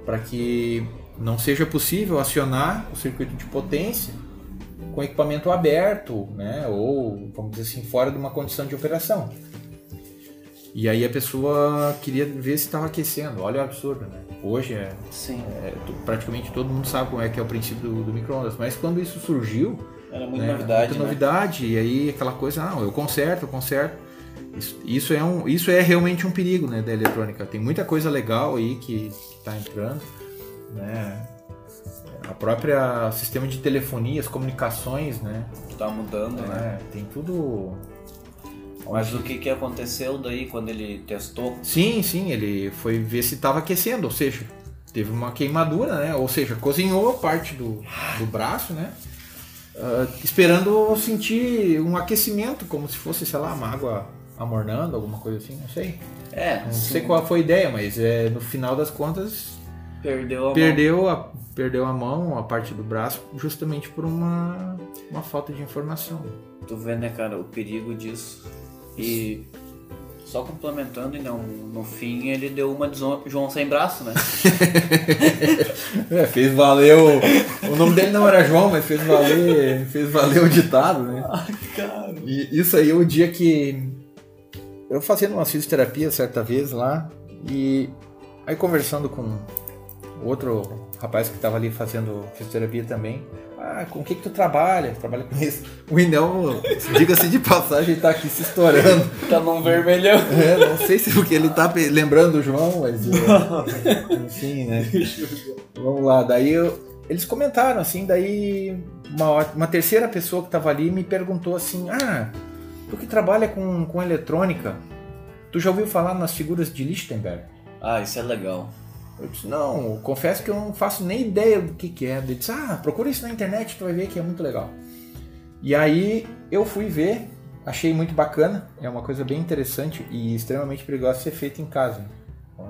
para que não seja possível acionar o circuito de potência com equipamento aberto, né? Ou, vamos dizer assim, fora de uma condição de operação. E aí a pessoa queria ver se estava aquecendo. Olha o absurdo, né? Hoje é, Sim. é, tu- praticamente todo mundo sabe como é que é o princípio do, do micro-ondas. Mas quando isso surgiu, Era muita né, novidade. muita né? novidade, e aí aquela coisa, não, eu conserto, eu conserto. Isso, isso é um, isso é realmente um perigo, né, da eletrônica. Tem muita coisa legal aí que está entrando, né? A própria sistema de telefonia, as comunicações, né? Tá mudando, né? É, tem tudo. Mas o que, que aconteceu daí quando ele testou? Sim, sim, ele foi ver se estava aquecendo, ou seja, teve uma queimadura, né? Ou seja, cozinhou parte do, do braço, né? Ah, esperando sentir um aquecimento, como se fosse, sei lá, uma água amornando, alguma coisa assim, não sei. É, Não sim, sei qual foi a ideia, mas é, no final das contas perdeu a mão. perdeu a, perdeu a mão, a parte do braço, justamente por uma, uma falta de informação. Tu vê, né, cara, o perigo disso. E só complementando, então, no fim ele deu uma de João sem braço, né? É, fez valer o... o nome dele não era João, mas fez valer, fez valer o ditado, né? Cara. E isso aí é o dia que eu fazendo uma fisioterapia certa vez lá e aí conversando com outro rapaz que estava ali fazendo fisioterapia também. Ah, com o que que tu trabalha? Trabalha com isso. O Inel, diga-se de passagem, tá aqui se estourando. tá num vermelhão. É, não sei se porque ele tá lembrando do João, mas enfim, né? Vamos lá, daí eu- eles comentaram assim, daí uma, uma terceira pessoa que tava ali me perguntou assim: Ah, tu que trabalha com, com eletrônica, tu já ouviu falar nas figuras de Lichtenberg? Ah, isso é legal. Eu disse, não, confesso que eu não faço nem ideia do que, que é. Ele disse, ah, procura isso na internet, tu vai ver que é muito legal. E aí eu fui ver, achei muito bacana, é uma coisa bem interessante e extremamente perigosa ser feita em casa.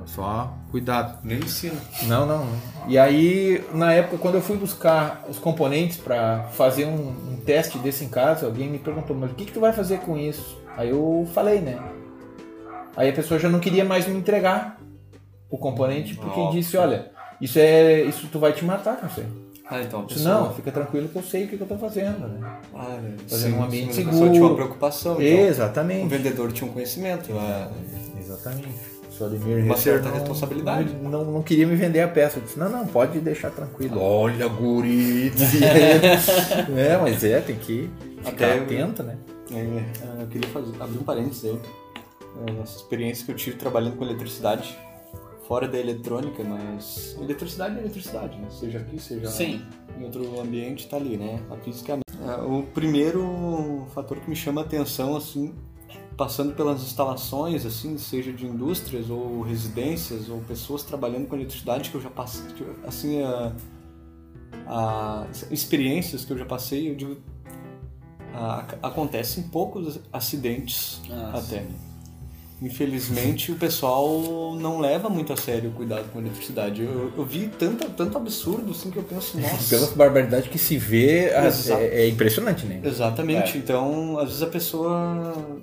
Só cuidado. Nem ensino. Não, não. E aí, na época, quando eu fui buscar os componentes para fazer um, um teste desse em casa, alguém me perguntou, mas o que, que tu vai fazer com isso? Aí eu falei, né? Aí a pessoa já não queria mais me entregar o componente porque Nossa. disse, olha, isso é. Isso tu vai te matar, não sei. Ah, então Eu pessoa... não, fica tranquilo que eu sei o que, eu tô fazendo, né? Ah, é. Fazer Sim, um ambiente sim, seguro. tinha uma preocupação. Então, o Exatamente. vendedor tinha um conhecimento. ah, Exatamente. Sou Ademir Uma Hesser certa não- responsabilidade. Não, não, não queria me vender a peça. Eu disse, não, não, pode deixar tranquilo. Olha, guri. é, mas é, tem que ficar Até- atento, né? É, eu queria fazer, abrir um parênteses aí. É, Essa experiência que eu tive trabalhando com eletricidade, fora da eletrônica, mas eletricidade é eletricidade, né? Seja aqui, seja Sim. em outro ambiente, tá ali, né? A física é. É, O primeiro fator que me chama a atenção, assim, passando pelas instalações, assim, seja de indústrias ou residências ou pessoas trabalhando com eletricidade que eu já passei, assim, a, a- experiências que eu já passei, eu digo, a- acontecem poucos acidentes Ah, até. Infelizmente o pessoal não leva muito a sério o cuidado com a eletricidade. Eu, eu vi tanto, tanto absurdo assim que eu penso, nossa. Pela barbaridade que se vê, Exato. é, é impressionante, né? Exatamente. Então, às vezes a pessoa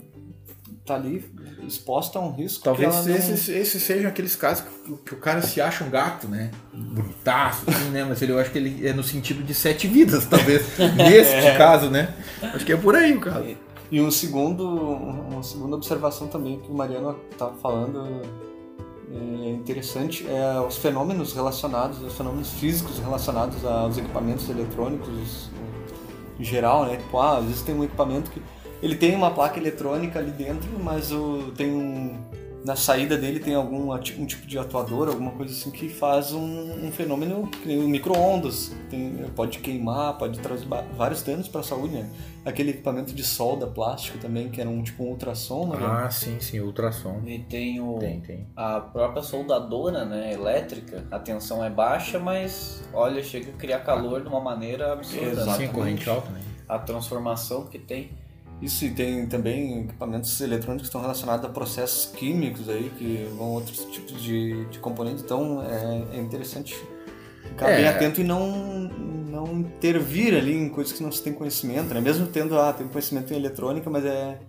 tá ali exposta a um risco. Talvez não- esses, esses sejam aqueles casos que, que o cara se acha um gato, né? Bonitaço, assim, né? Mas ele, eu acho que ele é no sentido de sete vidas, talvez. Neste caso, né? Acho que é por aí o caso. E um segundo, uma segunda observação também que o Mariano estava falando é interessante é os fenômenos relacionados, os fenômenos físicos relacionados aos equipamentos eletrônicos em geral, né? Tipo, ah, às vezes tem um equipamento que Ele tem uma placa eletrônica ali dentro, mas o, tem um, na saída dele tem algum um tipo de atuador, alguma coisa assim que faz um, um fenômeno que nem o micro-ondas. Pode queimar, pode trazer vários danos para a saúde, né? Aquele equipamento de solda plástico também, que era um tipo um ultrassom, né? Ah, sim, sim, ultrassom. E tem o. Tem, tem. A própria soldadora, né, elétrica, a tensão é baixa, mas olha, chega a criar calor de uma maneira absurda. né? Sim, Exatamente. corrente alta, né? A transformação que tem. Isso e tem também equipamentos eletrônicos que estão relacionados a processos químicos aí, que vão outros tipos de, de componentes. Então é, é interessante ficar É. bem atento e não, não intervir ali em coisas que não se tem conhecimento, né? Mesmo tendo, ah, tem conhecimento em eletrônica, mas é,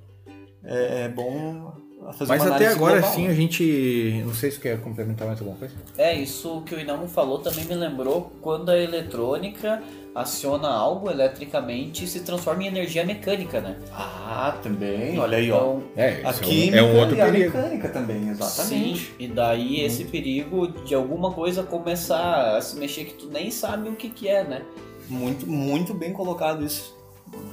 é, é bom Mas uma até agora, global, sim, a gente. Não sei se quer complementar mais alguma coisa. É, isso que o Inamo falou também me lembrou quando a eletrônica aciona algo eletricamente e se transforma em energia mecânica, né? Ah, também, olha aí, ó. Então, É, A isso química é um outro e a perigo. mecânica também, exatamente. Sim, e daí esse perigo de alguma coisa começar a se mexer que tu nem sabe o que que é, né? Muito, muito bem colocado isso.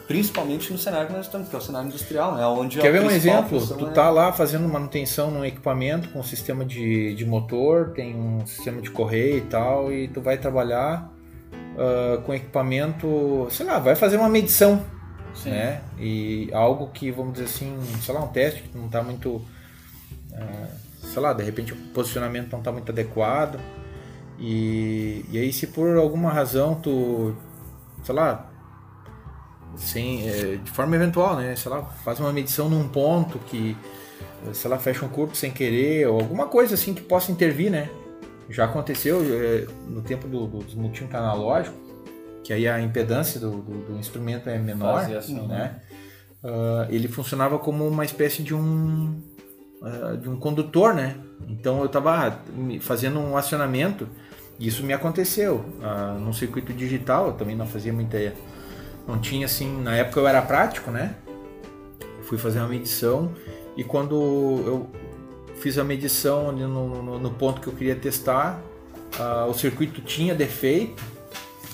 Principalmente no cenário que nós estamos, que é o cenário industrial, né? Onde Quer ver um exemplo? Tu é- tá lá fazendo manutenção num equipamento com sistema de, de motor, tem um sistema de correia e tal, e tu vai trabalhar ah, com equipamento, sei lá, vai fazer uma medição, Sim. né? E algo que, vamos dizer assim, sei lá, um teste que não tá muito, ah, sei lá, de repente o posicionamento não tá muito adequado. E, e aí se por alguma razão tu, sei lá, sem, é, de forma eventual, né? Sei lá, faz uma medição num ponto que, sei lá, fecha um corpo sem querer, ou alguma coisa assim que possa intervir, né? Já aconteceu é, no tempo do, do desmutímetro analógico, que aí a impedância do, do- do instrumento é menor, assim, né? Ah, ele funcionava como uma espécie de um ah, de um condutor, né? Então eu estava fazendo um acionamento e isso me aconteceu ah, num circuito digital. Eu também não fazia muita, não tinha assim. Na época eu era prático, né? Fui fazer uma medição e quando eu fiz a medição no, no- no ponto que eu queria testar, ah, o circuito tinha defeito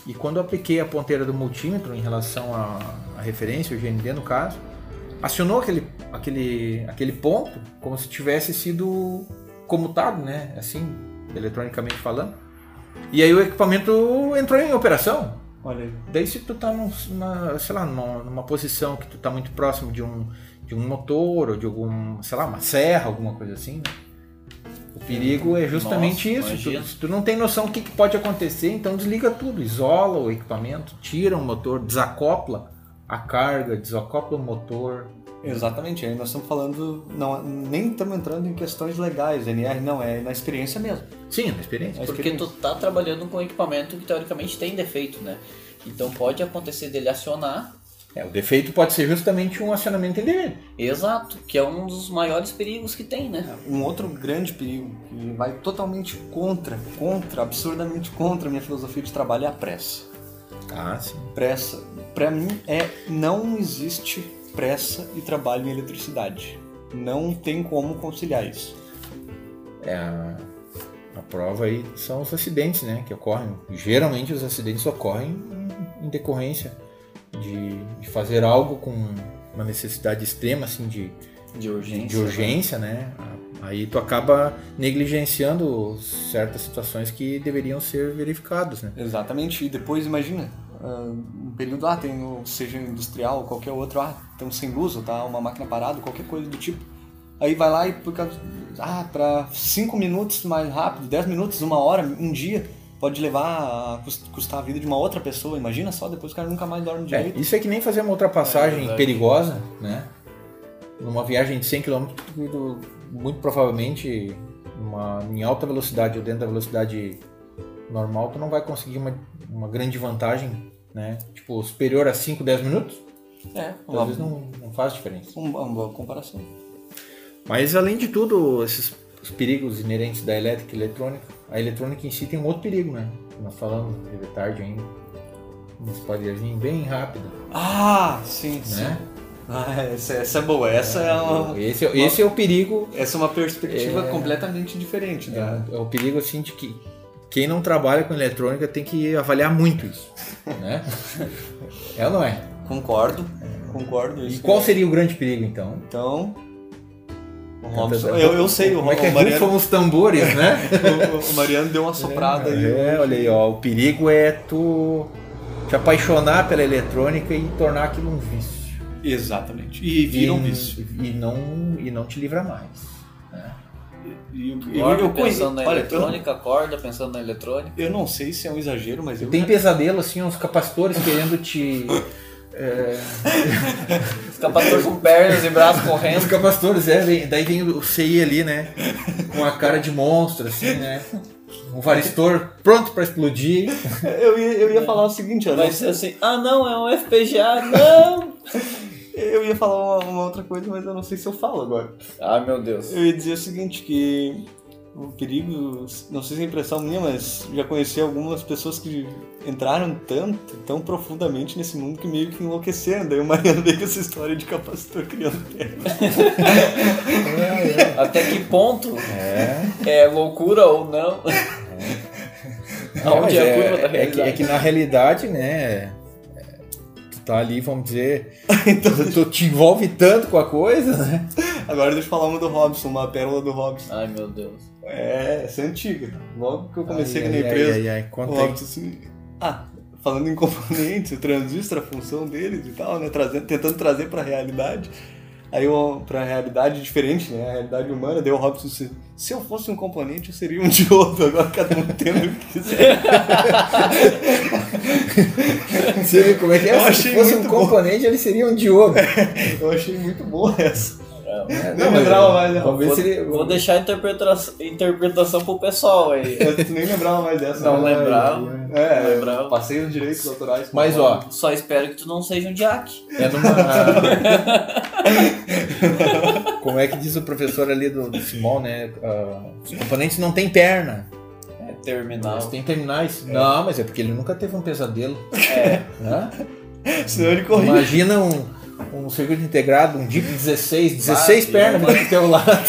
e quando eu apliquei a ponteira do multímetro em relação à, à referência, o GND no caso, acionou aquele, aquele, aquele ponto como se tivesse sido comutado, né? Assim, eletronicamente falando. E aí o equipamento entrou em operação. Olha aí. Daí se tu tá num, na, sei lá, numa, numa posição que tu tá muito próximo de um, de um motor ou de algum, sei lá, uma serra, alguma coisa assim, né? O perigo é justamente Nossa, isso. Tu, se tu não tem noção do que, que pode acontecer, então desliga tudo, isola o equipamento, tira o motor, desacopla a carga, desacopla o motor. Exatamente, aí nós estamos falando, não, nem estamos entrando em questões legais, NR não, é na experiência mesmo. Sim, na experiência. É Porque tu tá trabalhando com um equipamento que teoricamente tem defeito, né? Então pode acontecer dele acionar, É, o defeito pode ser justamente um acionamento indevido. exato, que é um dos maiores perigos que tem, né? Um outro grande perigo que vai totalmente contra, contra, absurdamente contra a minha filosofia de trabalho é a pressa. Ah, sim. Pressa, para mim, é não existe pressa e trabalho em eletricidade. Não tem como conciliar isso. É, a, a prova aí são os acidentes, né, que ocorrem. Geralmente os acidentes ocorrem em, em decorrência de, de fazer algo com uma necessidade extrema, assim, de, De urgência. de urgência, né? Aí tu acaba negligenciando certas situações que deveriam ser verificadas, né? Exatamente, e depois imagina, um período, ah, tem, seja industrial ou qualquer outro, ah, estamos sem luz, ou tá uma máquina parada, qualquer coisa do tipo. Aí vai lá e por causa, ah, para 5 minutos mais rápido, 10 minutos, uma hora, um dia, pode levar a cus- custar a vida de uma outra pessoa. Imagina só, depois o cara nunca mais dorme É, direito. isso é que nem fazer uma ultrapassagem É perigosa, né? Numa viagem de 100 km, muito provavelmente numa, em alta velocidade ou dentro da velocidade normal, tu não vai conseguir uma, uma grande vantagem, né? Tipo, superior a 5, 10 minutos, É, às uma, vezes não, não faz diferença. uma, uma boa comparação. Mas além de tudo, esses os perigos inerentes da elétrica e eletrônica, a eletrônica em si tem um outro perigo, né? Nós falamos de tarde ainda, um spoilerzinho bem rápido, Ah, sim, sim. né? Ah, essa, essa é boa, essa é, uma, Esse, é- esse é o perigo essa é uma perspectiva É. completamente diferente. É, é o perigo assim de que quem não trabalha com eletrônica tem que avaliar muito isso, né? é ou não é? Concordo. concordo. E qual é- seria o grande perigo, então? Então. O Robson. Eu, eu sei, o, Como é que é? Mariano, Rufam os tambores, né? o, o Mariano deu uma soprada aí. É, olha aí, ó. O perigo é tu te apaixonar pela eletrônica e tornar aquilo um vício. Exatamente. E vira um vício. E não, e não te livra mais. E, eu- eu, Dorme eu pensando na Olha, eu, eletrônica, acorda pensando na eletrônica. eu não sei se é um exagero, mas eu. Tem pesadelo, assim, uns capacitores querendo te. é, Os capacitores com pernas e braços os correndo. capacitores, é, vem- daí vem o CI ali, né? Com a cara de monstro, assim, né? Um varistor pronto pra explodir. Eu ia, eu ia falar o seguinte, Vai ser assim, ah não, é um FPGA, não! Eu ia falar uma, uma outra coisa, mas eu não sei se eu falo agora. Ai meu Deus. Eu ia dizer o seguinte, que o perigo, não sei se é impressão minha, mas já conheci algumas pessoas que entraram tanto, tão profundamente nesse mundo que meio que enlouqueceram. Daí o Mariano veio com essa história de capacitor criando terra. Até que ponto É. é loucura ou não? Aonde Mas é a curva da é, que, realidade? é que na realidade, né? Tá ali, vamos dizer. Então, tu, tu te envolve tanto com a coisa, né? agora deixa eu falar uma do Robson, uma pérola do Robson. Ai meu Deus. É, essa é antiga. Logo que eu comecei Ai, aqui na ai, empresa, ai, ai, ai, o conta aí. Robson assim... Ah, falando em componentes, o transistor, a função deles e tal, né? Trazendo, tentando trazer pra realidade. Aí eu, pra realidade diferente, né? A realidade humana, deu o Robson assim, se eu fosse um componente, eu seria um diodo. Agora cada um tendo o que quiser. Você vê como é que é? Eu Se achei fosse um bom. componente, ele seria um diodo. Eu achei muito boa essa. É, Nem lembrava mais. Vamos ver Vou, se ele. vou deixar a interpretação, interpretação pro pessoal aí. Eu nem lembrava mais dessa. Não né? lembrava. É, Não lembrava. passei os direitos autorais. Mas ó, Só espero que tu não seja um Jack. é numa. Como é que diz o professor ali do, do Simon, né? Ah, os componentes não têm perna. É terminal. Eles têm terminais. Não, mas é porque ele nunca teve um pesadelo. É. né? Senão ele corria. Imagina um, um circuito integrado, um DIP 16, 16 Ah, pernas uma- do teu lado.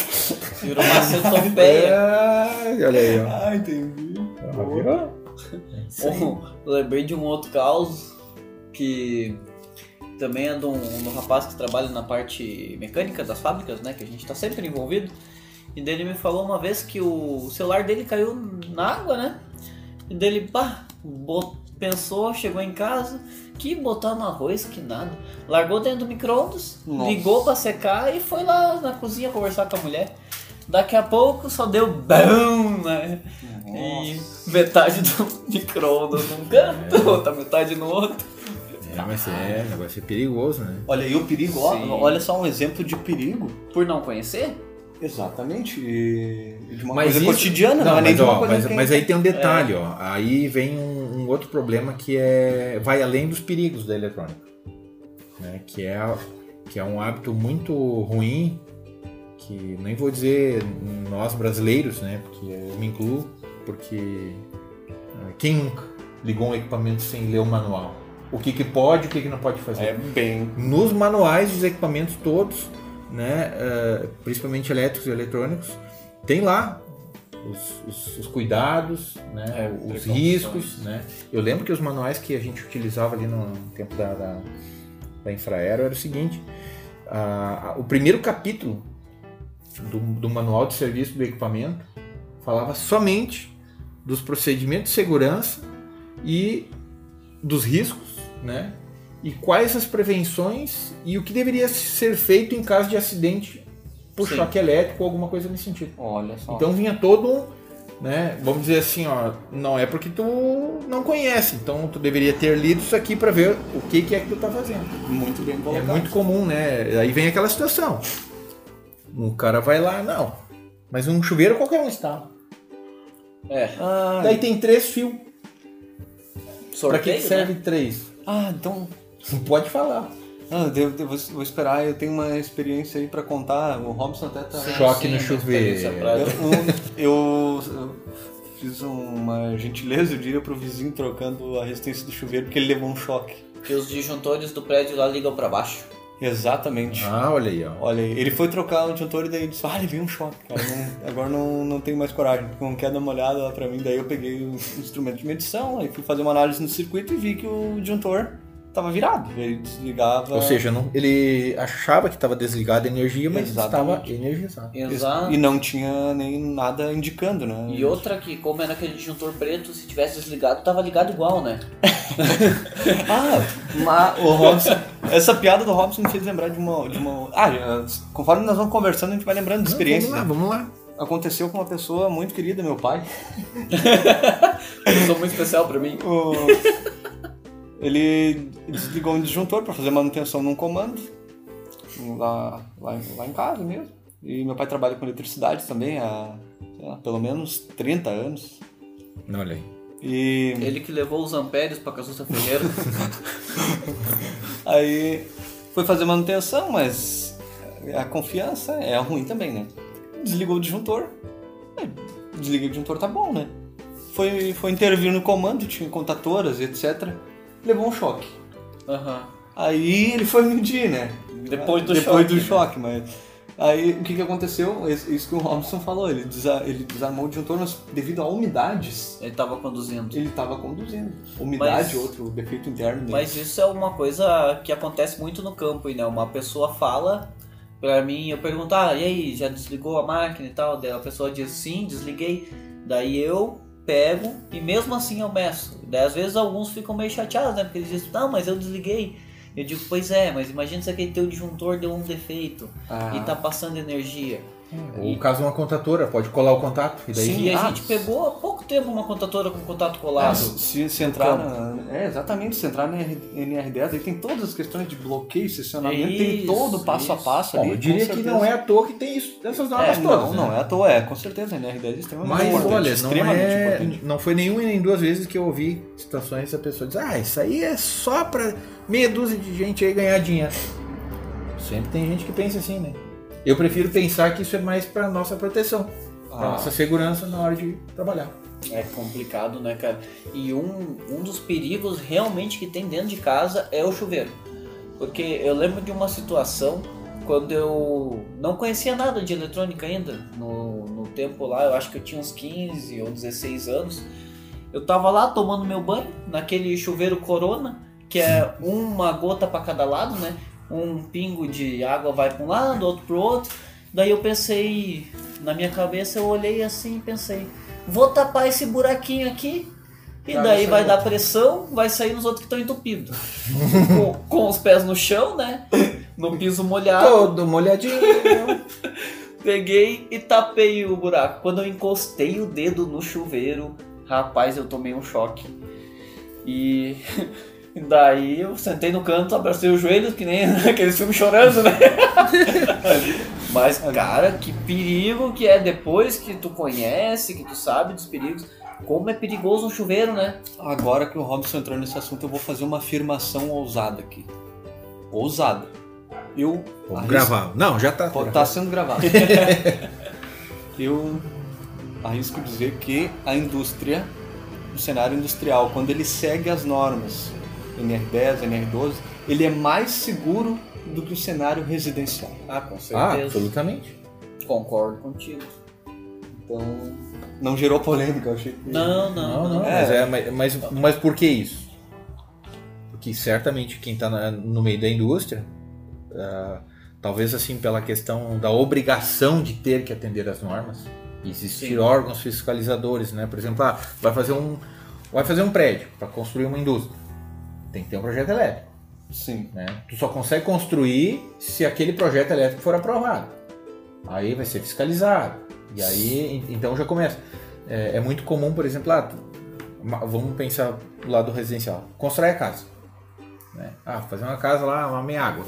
Vira uma centopeia. Ai, olha aí, ó. Ah, entendi. Ah, virou? Um, lembrei de um outro caos que também é de um, de um rapaz que trabalha na parte mecânica das fábricas, né? Que a gente tá sempre envolvido. E dele me falou uma vez que o celular dele caiu na água, né? E dele, pá, bot- pensou, chegou em casa, que botar no arroz, que nada. Largou dentro do micro-ondas, Nossa. ligou pra secar e foi lá na cozinha conversar com a mulher. Daqui a pouco só deu BAM, né? E metade do micro-ondas num canto, outra metade no outro. É, mas é, o negócio é perigoso, né? Olha aí o perigo, ó, olha só um exemplo de perigo. Por não conhecer? Exatamente. E de uma Mas coisa isso- cotidiana, não, não, é nem mas, de uma ó, coisa mas, que- mas aí tem um detalhe, ó. Aí vem um, um outro problema que é vai além dos perigos da eletrônica, né? Que é que é um hábito muito ruim que nem vou dizer nós brasileiros, né? Porque eu me incluo, porque ah, quem nunca ligou um equipamento sem ler o manual? O que, que pode, o que, que não pode fazer? É bem. nos manuais dos equipamentos todos, né, eh, principalmente elétricos e eletrônicos, tem lá os, os- os cuidados, né, É, os riscos. Né. Eu lembro que os manuais que a gente utilizava ali no tempo da, da, da Infraero era o seguinte, a- o primeiro capítulo do, do manual de serviço do equipamento falava somente dos procedimentos de segurança e dos riscos, né? E quais as prevenções e o que deveria ser feito em caso de acidente por Sim. choque elétrico ou alguma coisa nesse sentido. Olha só. Então vinha todo um, né? Vamos dizer assim, ó, não é porque tu não conhece, então tu deveria ter lido isso aqui para ver o que, que é que tu tá fazendo. muito bem É colocado. muito comum, né? Aí vem aquela situação. O cara vai lá, não. Mas um chuveiro qualquer um instala. É. Ah, Daí tem três fios. Pra que, que serve três? ah, então. Pode falar. Ah, eu, eu vou, vou esperar, eu tenho uma experiência aí pra contar. O Robson até tá. Choque no sim, chuveiro. prática. Eu, eu- eu fiz uma gentileza, eu diria, pro vizinho trocando a resistência do chuveiro porque ele levou um choque. Que os disjuntores do prédio lá ligam pra baixo. Exatamente. Ah, olha aí, ó. Olha aí, ele foi trocar o disjuntor e daí disse, ah, levei um choque, cara, não- agora não, não tenho mais coragem, não quer dar uma olhada lá pra mim, daí eu peguei o instrumento de medição, aí fui fazer uma análise no circuito e vi que o disjuntor tava virado. Ele desligava. Ou seja, não- ele achava que estava desligada a energia, mas Exatamente. estava energizado. Exato. E não tinha nem nada indicando, né? E outra que, como era aquele disjuntor preto, se tivesse desligado, tava ligado igual, né? Ah, mas o Robson. Essa piada do Robson me fez lembrar de uma. De uma ah, já- conforme nós vamos conversando, a gente vai lembrando de experiências. Vamos lá, né? vamos lá. Aconteceu com uma pessoa muito querida, meu pai. Pessoa muito especial pra mim. O- Ele desligou um disjuntor para fazer manutenção num comando. Lá, lá, em- lá em casa mesmo. E meu pai trabalha com eletricidade também há sei lá, pelo menos 30 anos. Não, olha aí. E Ele que levou os ampérios pra Casusta Ferreira. aí foi fazer manutenção, mas a confiança é ruim também, né? Desligou o disjuntor. Desliguei o disjuntor, tá bom, né? Foi, foi intervir no comando, tinha contatoras, etc. Levou um choque. Aham. Aí ele foi medir, né? Depois do Depois choque, do né? choque, mas. Aí o que, que aconteceu? Isso que o Robson falou, ele, desa- ele desarmou o disjuntor, mas devido a umidades, Ele tava conduzindo. ele estava conduzindo. Umidade, Mas- outro defeito interno dele. Mas isso é uma coisa que acontece muito no campo, né? Uma pessoa fala pra mim, eu pergunto, ah, e aí, já desligou a máquina e tal? Daí a pessoa diz, sim, desliguei. Daí eu pego e mesmo assim eu meço. Daí às vezes alguns ficam meio chateados, né? Porque eles dizem, não, mas eu desliguei. Eu digo, pois é, mas imagina se aquele teu disjuntor deu um defeito Ah. e tá passando energia. Ou caso uma contatora, pode colar o contato. E daí Sim. E a ah, gente pegou há pouco tempo uma contatora com contato colado. se, se entrar na, é, exatamente, se entrar na NR10, aí tem todas as questões de bloqueio, estacionamento, tem todo o passo a isso. passo Bom, ali. eu diria que não é à toa que tem isso, essas É, normas não, todas. né? não é à toa, é, com certeza, a NR10 é extremamente Mas importante. olha, não, extremamente é, importante. não foi nenhuma e nem duas vezes que eu ouvi situações que a pessoa diz, ah, isso aí é só pra meia dúzia de gente aí ganhar dinheiro. Sempre tem gente que pensa assim, né? Eu prefiro pensar que isso é mais pra nossa proteção, pra Ah. nossa segurança na hora de trabalhar. É complicado, né, cara? E um, um dos perigos realmente que tem dentro de casa é o chuveiro. Porque eu lembro de uma situação quando eu não conhecia nada de eletrônica ainda. No, no tempo lá, eu acho que eu tinha uns 15 ou 16 anos. Eu tava lá tomando meu banho, naquele chuveiro Corona, que é uma gota para cada lado, né? Um pingo de água vai para um lado, outro pro outro. Daí eu pensei, na minha cabeça eu olhei assim e pensei, vou tapar esse buraquinho aqui e Tá, daí vai dar pressão, vai sair nos outros que estão entupidos. com, com os pés no chão, né? No piso molhado. Todo molhadinho. Peguei e tapei o buraco. Quando eu encostei o dedo no chuveiro, rapaz, eu tomei um choque. E daí eu sentei no canto, abracei os joelhos, que nem aqueles filmes chorando, né? Mas, cara, que perigo que é depois que tu conhece, que tu sabe dos perigos. Como é perigoso um chuveiro, né? Agora que o Robson entrou nesse assunto, eu vou fazer uma afirmação ousada aqui. Ousada. Eu arrisco- gravar. Não, já tá. Estar sendo gravado. eu arrisco dizer que a indústria, o cenário industrial, quando ele segue as normas NR10, NR12, ele é mais seguro do que o cenário residencial. Ah, com Ah, certeza. absolutamente. Concordo contigo. Então, não gerou polêmica, eu achei que... Não, não, Não, não, não. mas, é, mas, mas, mas por que isso? Porque certamente quem está no meio da indústria, ah, talvez assim pela questão da obrigação de ter que atender às normas, existir Sim. órgãos fiscalizadores, né? Por exemplo, ah, vai fazer um vai fazer um prédio para construir uma indústria, tem que ter um projeto elétrico, Sim. né? Tu só consegue construir se aquele projeto elétrico for aprovado. Aí vai ser fiscalizado. E aí, en- então já começa. É, é muito comum, por exemplo, ah, tu- vamos pensar do lado residencial. Constrói a casa. né? Ah, fazer uma casa lá, uma meia água.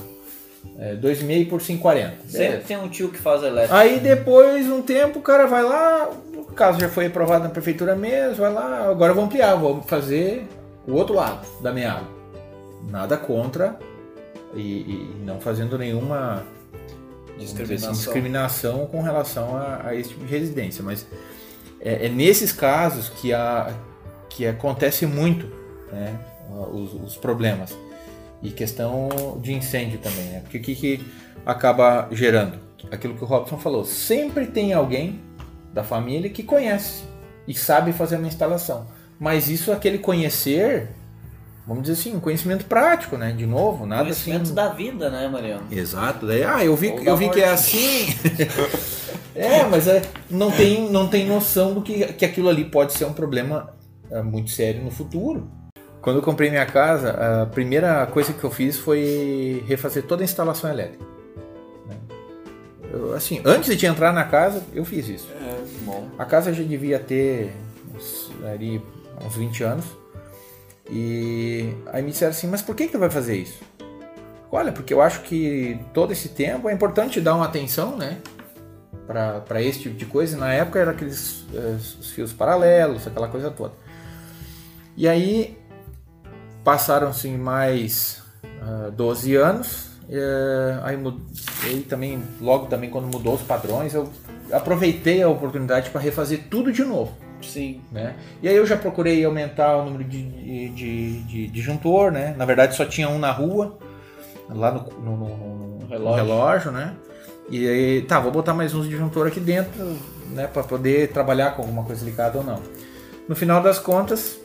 É, 2,5 por 5,40. Sempre tem um tio que faz elétrico. Aí depois, um tempo, o cara vai lá, o caso já foi aprovado na prefeitura mesmo, vai lá, agora vamos ampliar, vamos fazer o outro lado da meia água. Nada contra e, e não fazendo nenhuma assim, Discriminação. discriminação com relação a, a esse tipo de residência, mas é, é nesses casos que, a, que acontece muito né, os, os problemas. E questão de incêndio também, né? Porque o que, que acaba gerando? Aquilo que o Robson falou, sempre tem alguém da família que conhece e sabe fazer uma instalação. Mas isso, aquele conhecer, vamos dizer assim, um conhecimento prático, né? De novo, nada Conhecimento assim. da vida, né, Mariano? Exato. Daí, ah, eu vi, Ou eu vi que é assim. é, mas é, não, tem, não tem noção do que, que aquilo ali pode ser um problema é, muito sério no futuro. Quando eu comprei minha casa, a primeira coisa que eu fiz foi refazer toda a instalação elétrica. né? Eu, assim, antes de entrar na casa, eu fiz isso. É, bom. A casa já devia ter uns, ali, uns 20 anos. E aí me disseram assim, mas por que, que tu vai fazer isso? Olha, porque eu acho que todo esse tempo é importante dar uma atenção, né? Para esse tipo de coisa. Na época eram aqueles os fios paralelos, aquela coisa toda. E aí passaram-se mais ah, 12 anos. eh, aí, aí também, logo também quando mudou os padrões, eu aproveitei a oportunidade para refazer tudo de novo Sim. né? E aí eu já procurei aumentar o número de, de, de, de disjuntor, né? Na verdade só tinha um na rua, lá no, no, no- no- Relógio. relógio, né? E aí, tá, vou botar mais uns disjuntor aqui dentro, né? Pra poder trabalhar com alguma coisa ligada ou não. No final das contas,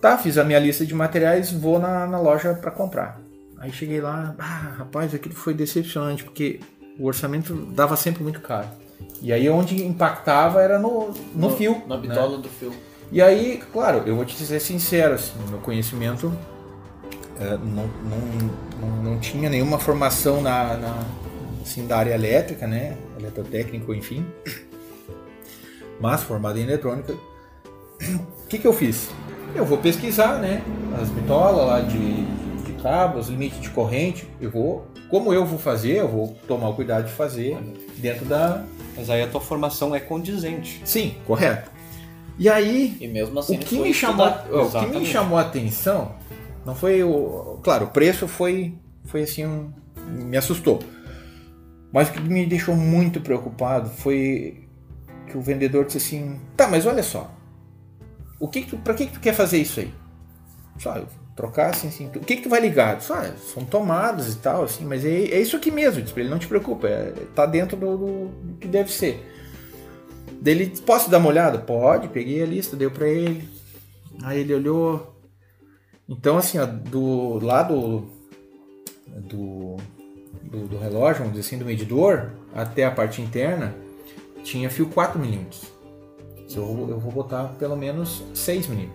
tá, fiz a minha lista de materiais, vou na, na loja para comprar. Aí cheguei lá, ah, rapaz, aquilo foi decepcionante, porque o orçamento dava sempre muito caro. E aí onde impactava era no, no, fio. Na né? bitola do fio. E aí, claro, eu vou te dizer sincero, assim, meu conhecimento é, não, não, não, não tinha nenhuma formação na, na, assim, da área elétrica, né? Eletrotécnico, enfim. Mas formado em eletrônica. O que, que eu fiz? Eu vou pesquisar, né? As bitolas lá de, de, de cabos, limite de corrente. Eu vou. Como eu vou fazer, eu vou tomar o cuidado de fazer dentro da. Mas aí a tua formação é condizente. Sim, correto. E aí, E mesmo assim o que, me chamou, o que me chamou a atenção não foi o. Claro, o preço foi, foi assim, um, me assustou. Mas o que me deixou muito preocupado foi que o vendedor disse assim: tá, mas olha só, o que que tu, pra que, que tu quer fazer isso aí? Só trocar assim, assim, o que que tu vai ligar? "Ah, são tomadas e tal, assim, mas é, é isso aqui mesmo, pra ele, não te preocupa, é, tá dentro do, do- do que deve ser. Daí ele disse, posso dar uma olhada? Pode, peguei a lista, deu pra ele. Aí ele olhou. Então, assim, ó, do lado do, do, do relógio, vamos dizer assim, do medidor, até a parte interna, tinha fio 4mm. Eu, eu vou botar pelo menos 6mm.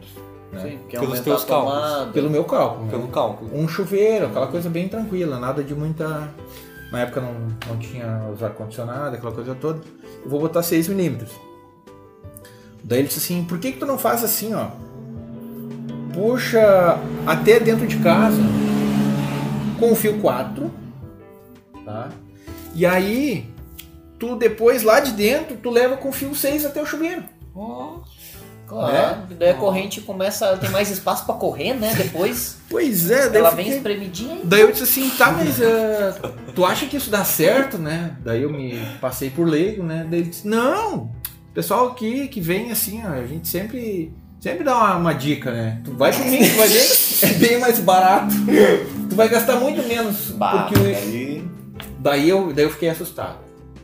Né? Sim, que Pelos aumentar teus cálculos. tomada. Pelo meu cálculo. né? Pelo cálculo. Um chuveiro, aquela coisa bem tranquila, nada de muita. Na época não, não tinha os ar-condicionado, aquela coisa toda. Eu vou botar 6 milímetros. Daí ele disse assim, por que, que tu não faz assim, ó? Puxa até dentro de casa com o fio 4, tá? E aí, tu depois lá de dentro, tu leva com o fio 6 até o chuveiro. Claro, daí a corrente começa, tem mais espaço pra correr, né? Depois Pois é, daí ela eu vem fiquei- espremidinha e Daí eu disse assim, tá, mas eh, tu acha que isso dá certo, né? Daí eu me passei por leigo, né? Daí ele disse, não, pessoal aqui que vem assim, ó, a gente sempre, sempre dá uma, uma dica, né? Tu vai por mim, tu vai ver, é bem mais barato. Tu vai gastar muito menos, Bah, porque Aí, daí eu, daí eu fiquei assustado.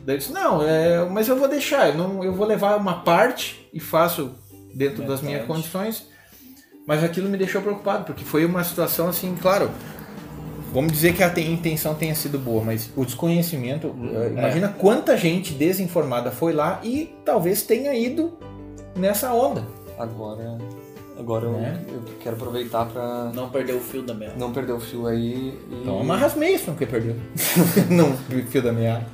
Daí eu disse, não, é, mas eu vou deixar, eu, não, eu vou levar uma parte e faço dentro das minhas condições. Mas aquilo me deixou preocupado, porque foi uma situação assim, claro. Vamos dizer que a te- intenção tenha sido boa, mas o desconhecimento. eh, Imagina quanta gente desinformada foi lá e talvez tenha ido nessa onda. agora, agora eu, Né? eu quero aproveitar pra não perder o fio da meia. não perder o fio aí e Então amarra as meias, não quer perder. não, fio da meia.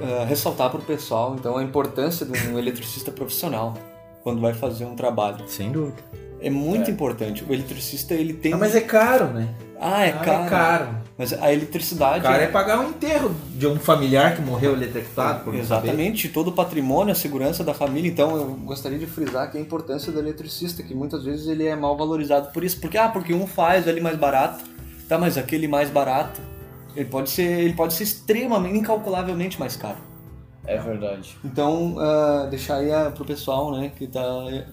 uh, ressaltar pro pessoal então a importância de um eletricista profissional quando vai fazer um trabalho. Sem dúvida. É muito importante. O eletricista ele tem Ah, mas é caro, né? Ah, é Ah, caro. É caro. Mas a eletricidade Cara, é pagar um enterro de um familiar que morreu eletrocutado. por. Exatamente, todo o patrimônio, a segurança da família. Então, eu gostaria de frisar que a importância do eletricista, que muitas vezes ele é mal valorizado por isso. Porque, ah, porque um faz ali mais barato, tá, mas aquele mais barato, ele pode ser, ele pode ser extremamente, incalculavelmente mais caro. É verdade. Então, ah, deixar aí ah, pro pessoal, né, que tá eh,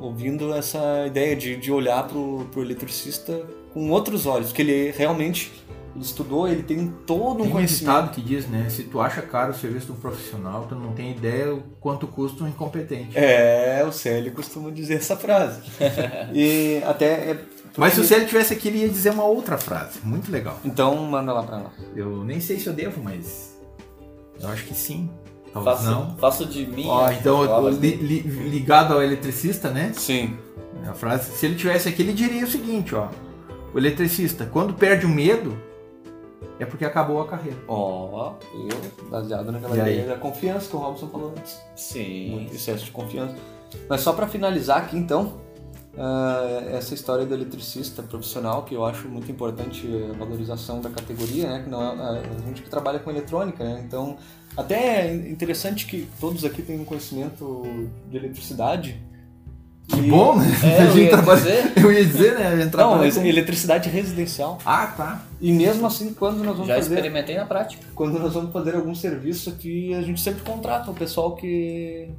ouvindo essa ideia de, de olhar pro, pro eletricista com outros olhos, que ele realmente ele estudou, ele tem todo um Tem um conhecimento. ditado que diz, né? Se tu acha caro o serviço de um profissional, tu não tem ideia o quanto custa um incompetente. É, o Célio costuma dizer essa frase. e até é Mas se ele tivesse aqui, ele ia dizer uma outra frase. Muito legal. Então manda lá pra lá. Eu nem sei se eu devo, mas. Eu acho que sim. Talvez Faço, não. faço de mim. Ó, então, li- li- ligado ao eletricista, né? Sim. A frase, se ele tivesse aqui, ele diria o seguinte, ó. O eletricista, quando perde o medo, é porque acabou a carreira. Ó, eu, baseado naquela ideia da confiança que o Robson falou antes. Sim. Muito excesso de confiança. Mas só para finalizar aqui então, ah, essa história do eletricista profissional, que eu acho muito importante a valorização da categoria, né? Que não é, a gente que trabalha com eletrônica, né? Então, até é interessante que todos aqui tenham conhecimento de eletricidade. Que E- bom, né? É, A eu gente ia trabalha- dizer. eu ia dizer, né? A gente Não, com- eletricidade residencial. Ah, tá. E mesmo assim, quando nós vamos Já fazer experimentei na prática. quando nós vamos fazer algum serviço aqui, a gente sempre contrata o pessoal que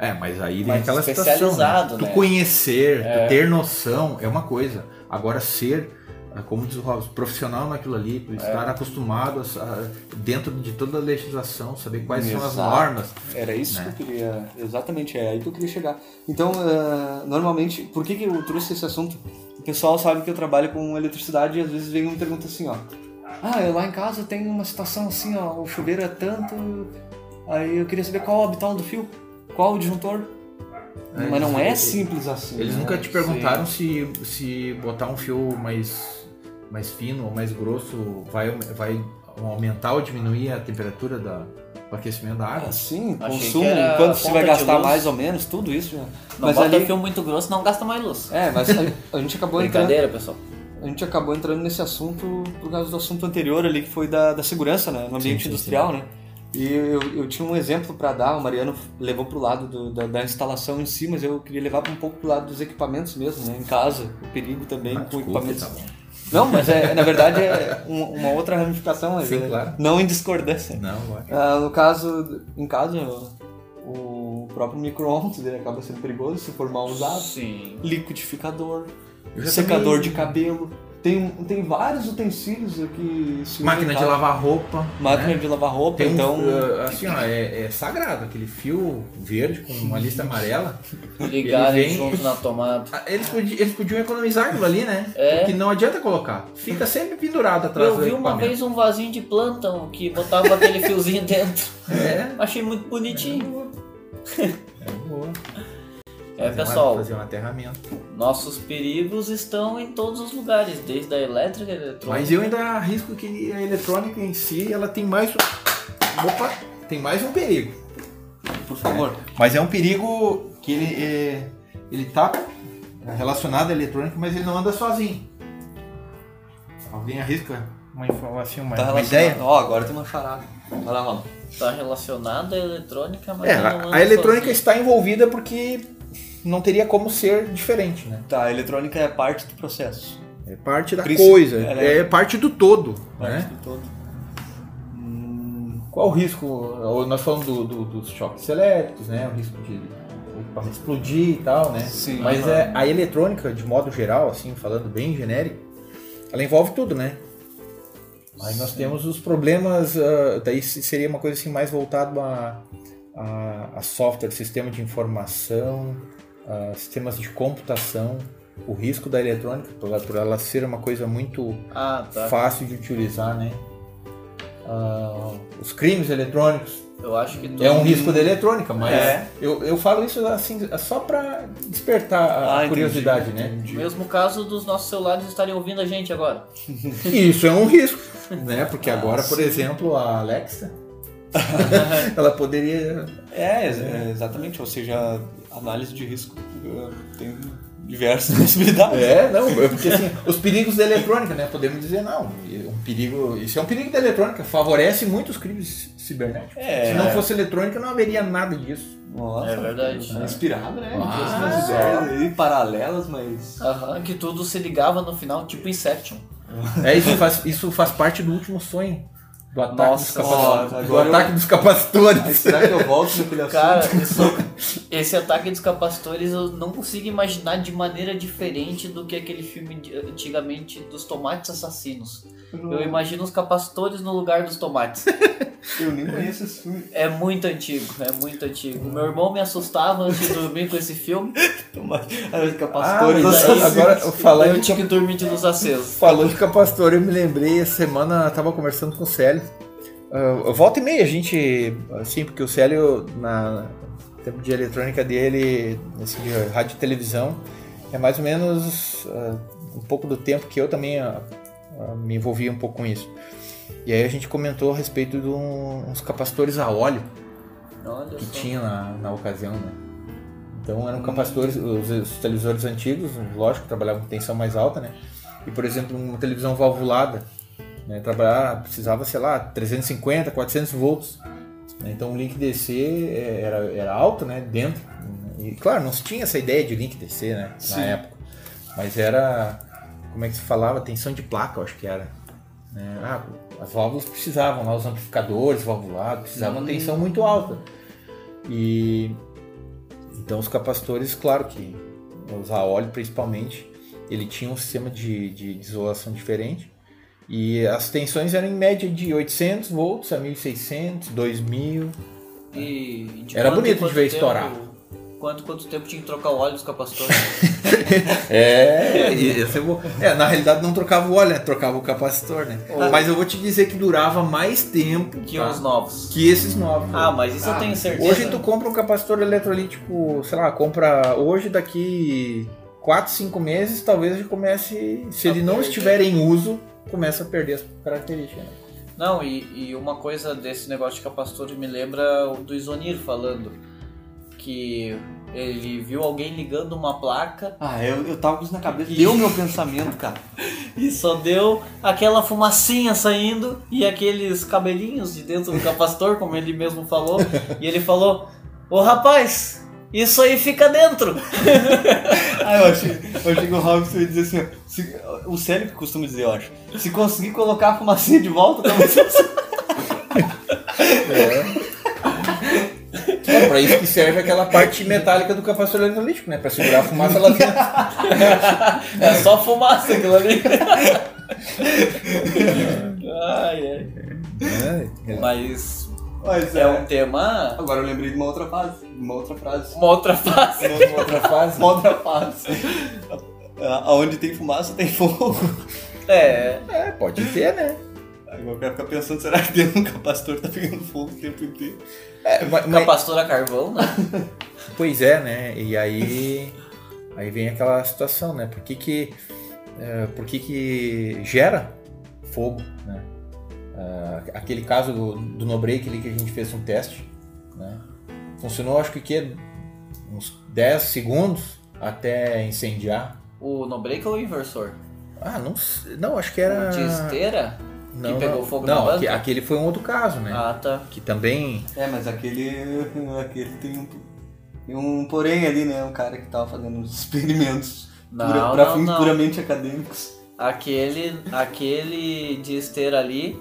É, mas aí vem Mais aquela situação. né? né? Tu conhecer, É. tu ter noção é uma coisa. Agora ser, eh, como diz o Robson, profissional naquilo ali, É. tu estar acostumado a, a- dentro de toda a legislação, saber quais são as Exato. normas. Era isso Né? que eu queria. Exatamente, é aí que eu queria chegar. Então, eh, normalmente, por que, que eu trouxe esse assunto? O pessoal sabe que eu trabalho com eletricidade e às vezes vem uma pergunta assim, ó. Ah, eu lá em casa tem uma situação assim, ó, o chuveiro é tanto. Aí eu queria saber qual é o habital do fio, qual o disjuntor. É, Mas não é eles- simples assim. Eles né? nunca te perguntaram se, se botar um fio mais, mais fino ou mais grosso vai, vai aumentar ou diminuir a temperatura da, do aquecimento da água. Ah, sim, Achei consumo, quanto você vai gastar mais ou menos, tudo isso. Não Mas bota ali- fio muito grosso, não gasta mais luz. É, mas a, gente acabou entrando. Brincadeira, pessoal. A gente acabou entrando nesse assunto por causa do assunto anterior ali, que foi da, da segurança né, no ambiente sim, industrial, né? E eu, eu tinha um exemplo para dar, o Mariano levou pro lado do- da, da instalação em si, mas eu queria levar um pouco pro lado dos equipamentos mesmo, né? Em casa, o perigo também Ah, com desculpa, equipamentos. tá bom. Não, mas é, na verdade é um- uma outra ramificação, mas Sim, é claro. não em discordância. Não, vai. Ah, no caso, em casa, o próprio micro-ondas ele acaba sendo perigoso se for mal usado. Sim. Liquidificador, secador também- de cabelo. Tem, tem vários utensílios aqui. Máquina de lavar roupa. Máquina né? de lavar roupa, Tem um, então. uh, assim, ó, é, é sagrado, aquele fio verde com uma lista amarela. Ligarem Ele vem- junto na tomada. Ah, Eles, podi- eles podiam economizar aquilo ali, né? É. Porque não adianta colocar. Fica sempre pendurado atrás Eu vi uma vez um vasinho de plântano que botava aquele fiozinho dentro. É, Achei muito bonitinho. é boa. É, Fazer uma- pessoal, Fazer um aterramento. nossos perigos estão em todos os lugares, desde a elétrica, a eletrônica. Mas eu ainda arrisco que a eletrônica em si, ela tem mais... Opa! Tem mais um perigo. Por favor. Mas é um perigo que ele, é, ele tá relacionado à eletrônica, mas ele não anda sozinho. Alguém arrisca uma informação, uma, Tá uma relacionado. ideia? Ó, agora tem uma charada. Vai lá, Rola. Está relacionada à eletrônica, mas É, não a, anda a eletrônica sozinho. está envolvida porque não teria como ser diferente, né? Tá, a eletrônica é parte do processo. É parte da Princípio, coisa, é... é- parte do todo, Parte né? do todo. Hum, Qual o risco? Nós falamos do- do- dos choques elétricos, né? O risco de o equipamento explodir e tal, né? Sim. Mas Aham. é, a eletrônica, de modo geral, assim, falando bem genérico, ela envolve tudo, né? Aí nós temos os problemas, ah, daí se- seria uma coisa assim mais voltado a, a, a software, sistema de informação, sistemas de computação, o risco da eletrônica, por, ela- por ser uma coisa muito Ah, tá. fácil de utilizar, né? Ah, os crimes eletrônicos Eu acho que é um risco da eletrônica, mas É. eu, eu falo isso assim só para despertar a Ah, entendi, curiosidade, né? entendi. Mesmo caso dos nossos celulares estarem ouvindo a gente agora. Isso é um risco, né? Porque Ah, agora, por sim. exemplo, a Alexa, ela poderia É, é, exatamente. Ou seja, análise de risco tem diversas possibilidades. É, não, porque assim, os perigos da eletrônica, né? Podemos dizer, não, um perigo, isso é um perigo da eletrônica, favorece muito os crimes cibernéticos. É. Se não fosse eletrônica, não haveria nada disso. É Nossa, verdade. tá Inspirado, né? Ah, ideias aí paralelas, mas. Aham, que tudo se ligava no final, tipo Inception. É, isso faz, isso faz parte do último sonho do ataque, Nossa, dos, capacitores. do ataque dos capacitores. Aí, será que eu volto naquele assunto? Cara, isso- esse ataque dos capacitores eu não consigo imaginar de maneira diferente do que aquele filme de- antigamente dos tomates assassinos. Eu imagino os capacitores no lugar dos tomates. Eu nem conheço esse filme. É muito antigo, é muito antigo. Meu irmão me assustava antes de dormir com esse filme. Ah, Ah, capacitores mas assassinos. agora, eu de tinha que dormir de luz acesa. Falando de capacitor, eu me lembrei, essa semana eu tava conversando com o Célio. Uh, volta e meia, a gente, assim, porque o Célio, na no tempo de eletrônica dele, assim, de rádio e televisão, é mais ou menos uh, um pouco do tempo que eu também uh, me envolvi um pouco com isso. E aí a gente comentou a respeito de um- uns capacitores a óleo Olha que só. tinha na, na ocasião, né? Então eram capacitores, os, os televisores antigos, lógico, trabalhavam com tensão mais alta, né? E por exemplo, uma televisão valvulada, né? Trabalhar, precisava, sei lá, 350, 400 volts. né? Então o link DC é, era, era alto, né? Dentro. E claro, não se tinha essa ideia de link DC, né? Sim. Na época. Mas era, como é que se falava? Tensão de placa, eu acho que era. né? Ah, as válvulas precisavam lá, os amplificadores valvulados, precisavam de tensão muito alta. E então os capacitores, claro que os a óleo principalmente, ele tinha um sistema de, de, de isolação diferente. E as tensões eram em média de 800 volts a 1600, 2000. E de Era quanto bonito de ver tempo- estourar. Quanto, quanto tempo tinha que trocar o óleo dos capacitores? É, esse é, bom. é, na realidade não trocava o óleo, né? trocava o capacitor, né? Mas eu vou te dizer que durava mais tempo que tá? os novos. que esses novos. Ah, mas isso eu tenho certeza. Hoje tu compra um capacitor eletrolítico, sei lá, compra hoje daqui 4, 5 meses, talvez ele comece, se ele não estiver em uso, começa a perder as características. né? Não, e, e uma coisa desse negócio de capacitor me lembra o do Isonir falando que ele viu alguém ligando uma placa Ah, eu, eu tava com isso na cabeça. Deu meu pensamento, cara. e só deu aquela fumacinha saindo e aqueles cabelinhos de dentro do capacitor, como ele mesmo falou. E ele falou: Ô rapaz, isso aí fica dentro. Ah, eu achei, eu achei que o Robson ia dizer assim, ó, se- o Célio que costuma dizer, eu acho. Se conseguir colocar a fumacinha de volta, tá você. É pra isso que serve aquela parte metálica do capacitor eletrolítico, né? Pra segurar a fumaça lá dentro. É só fumaça aquilo ali. ai, ai. É, Mas Mas é um tema. Agora eu lembrei de uma outra frase. de Uma outra frase. Uma outra fase. Uma outra fase. Uma outra frase. Ah, Aonde tem fumaça, tem fogo. É, É, pode ter, né? Aí eu quero ficar pensando, será que dentro do capacitor tá pegando fogo o tempo inteiro? É, mas- mas- capacitor a carvão, né? Pois é, né? E aí, aí vem aquela situação, né? Por que que, é, por que, que gera fogo, né? Ah, aquele caso do, do no break ali que a gente fez um teste, né? Funcionou acho que, que uns 10 segundos até incendiar. O no break ou o inversor? Ah, não, sei- não acho que era. De esteira? não, pegou não, fogo na não, banca? aque- aquele foi um outro caso, né? Ah, tá. Que também É, mas aquele. aquele tem um. Tem um porém ali, né? Um cara que tava fazendo uns experimentos Não, pura- pra não, fins não. puramente acadêmicos. Aquele, aquele de esteira ali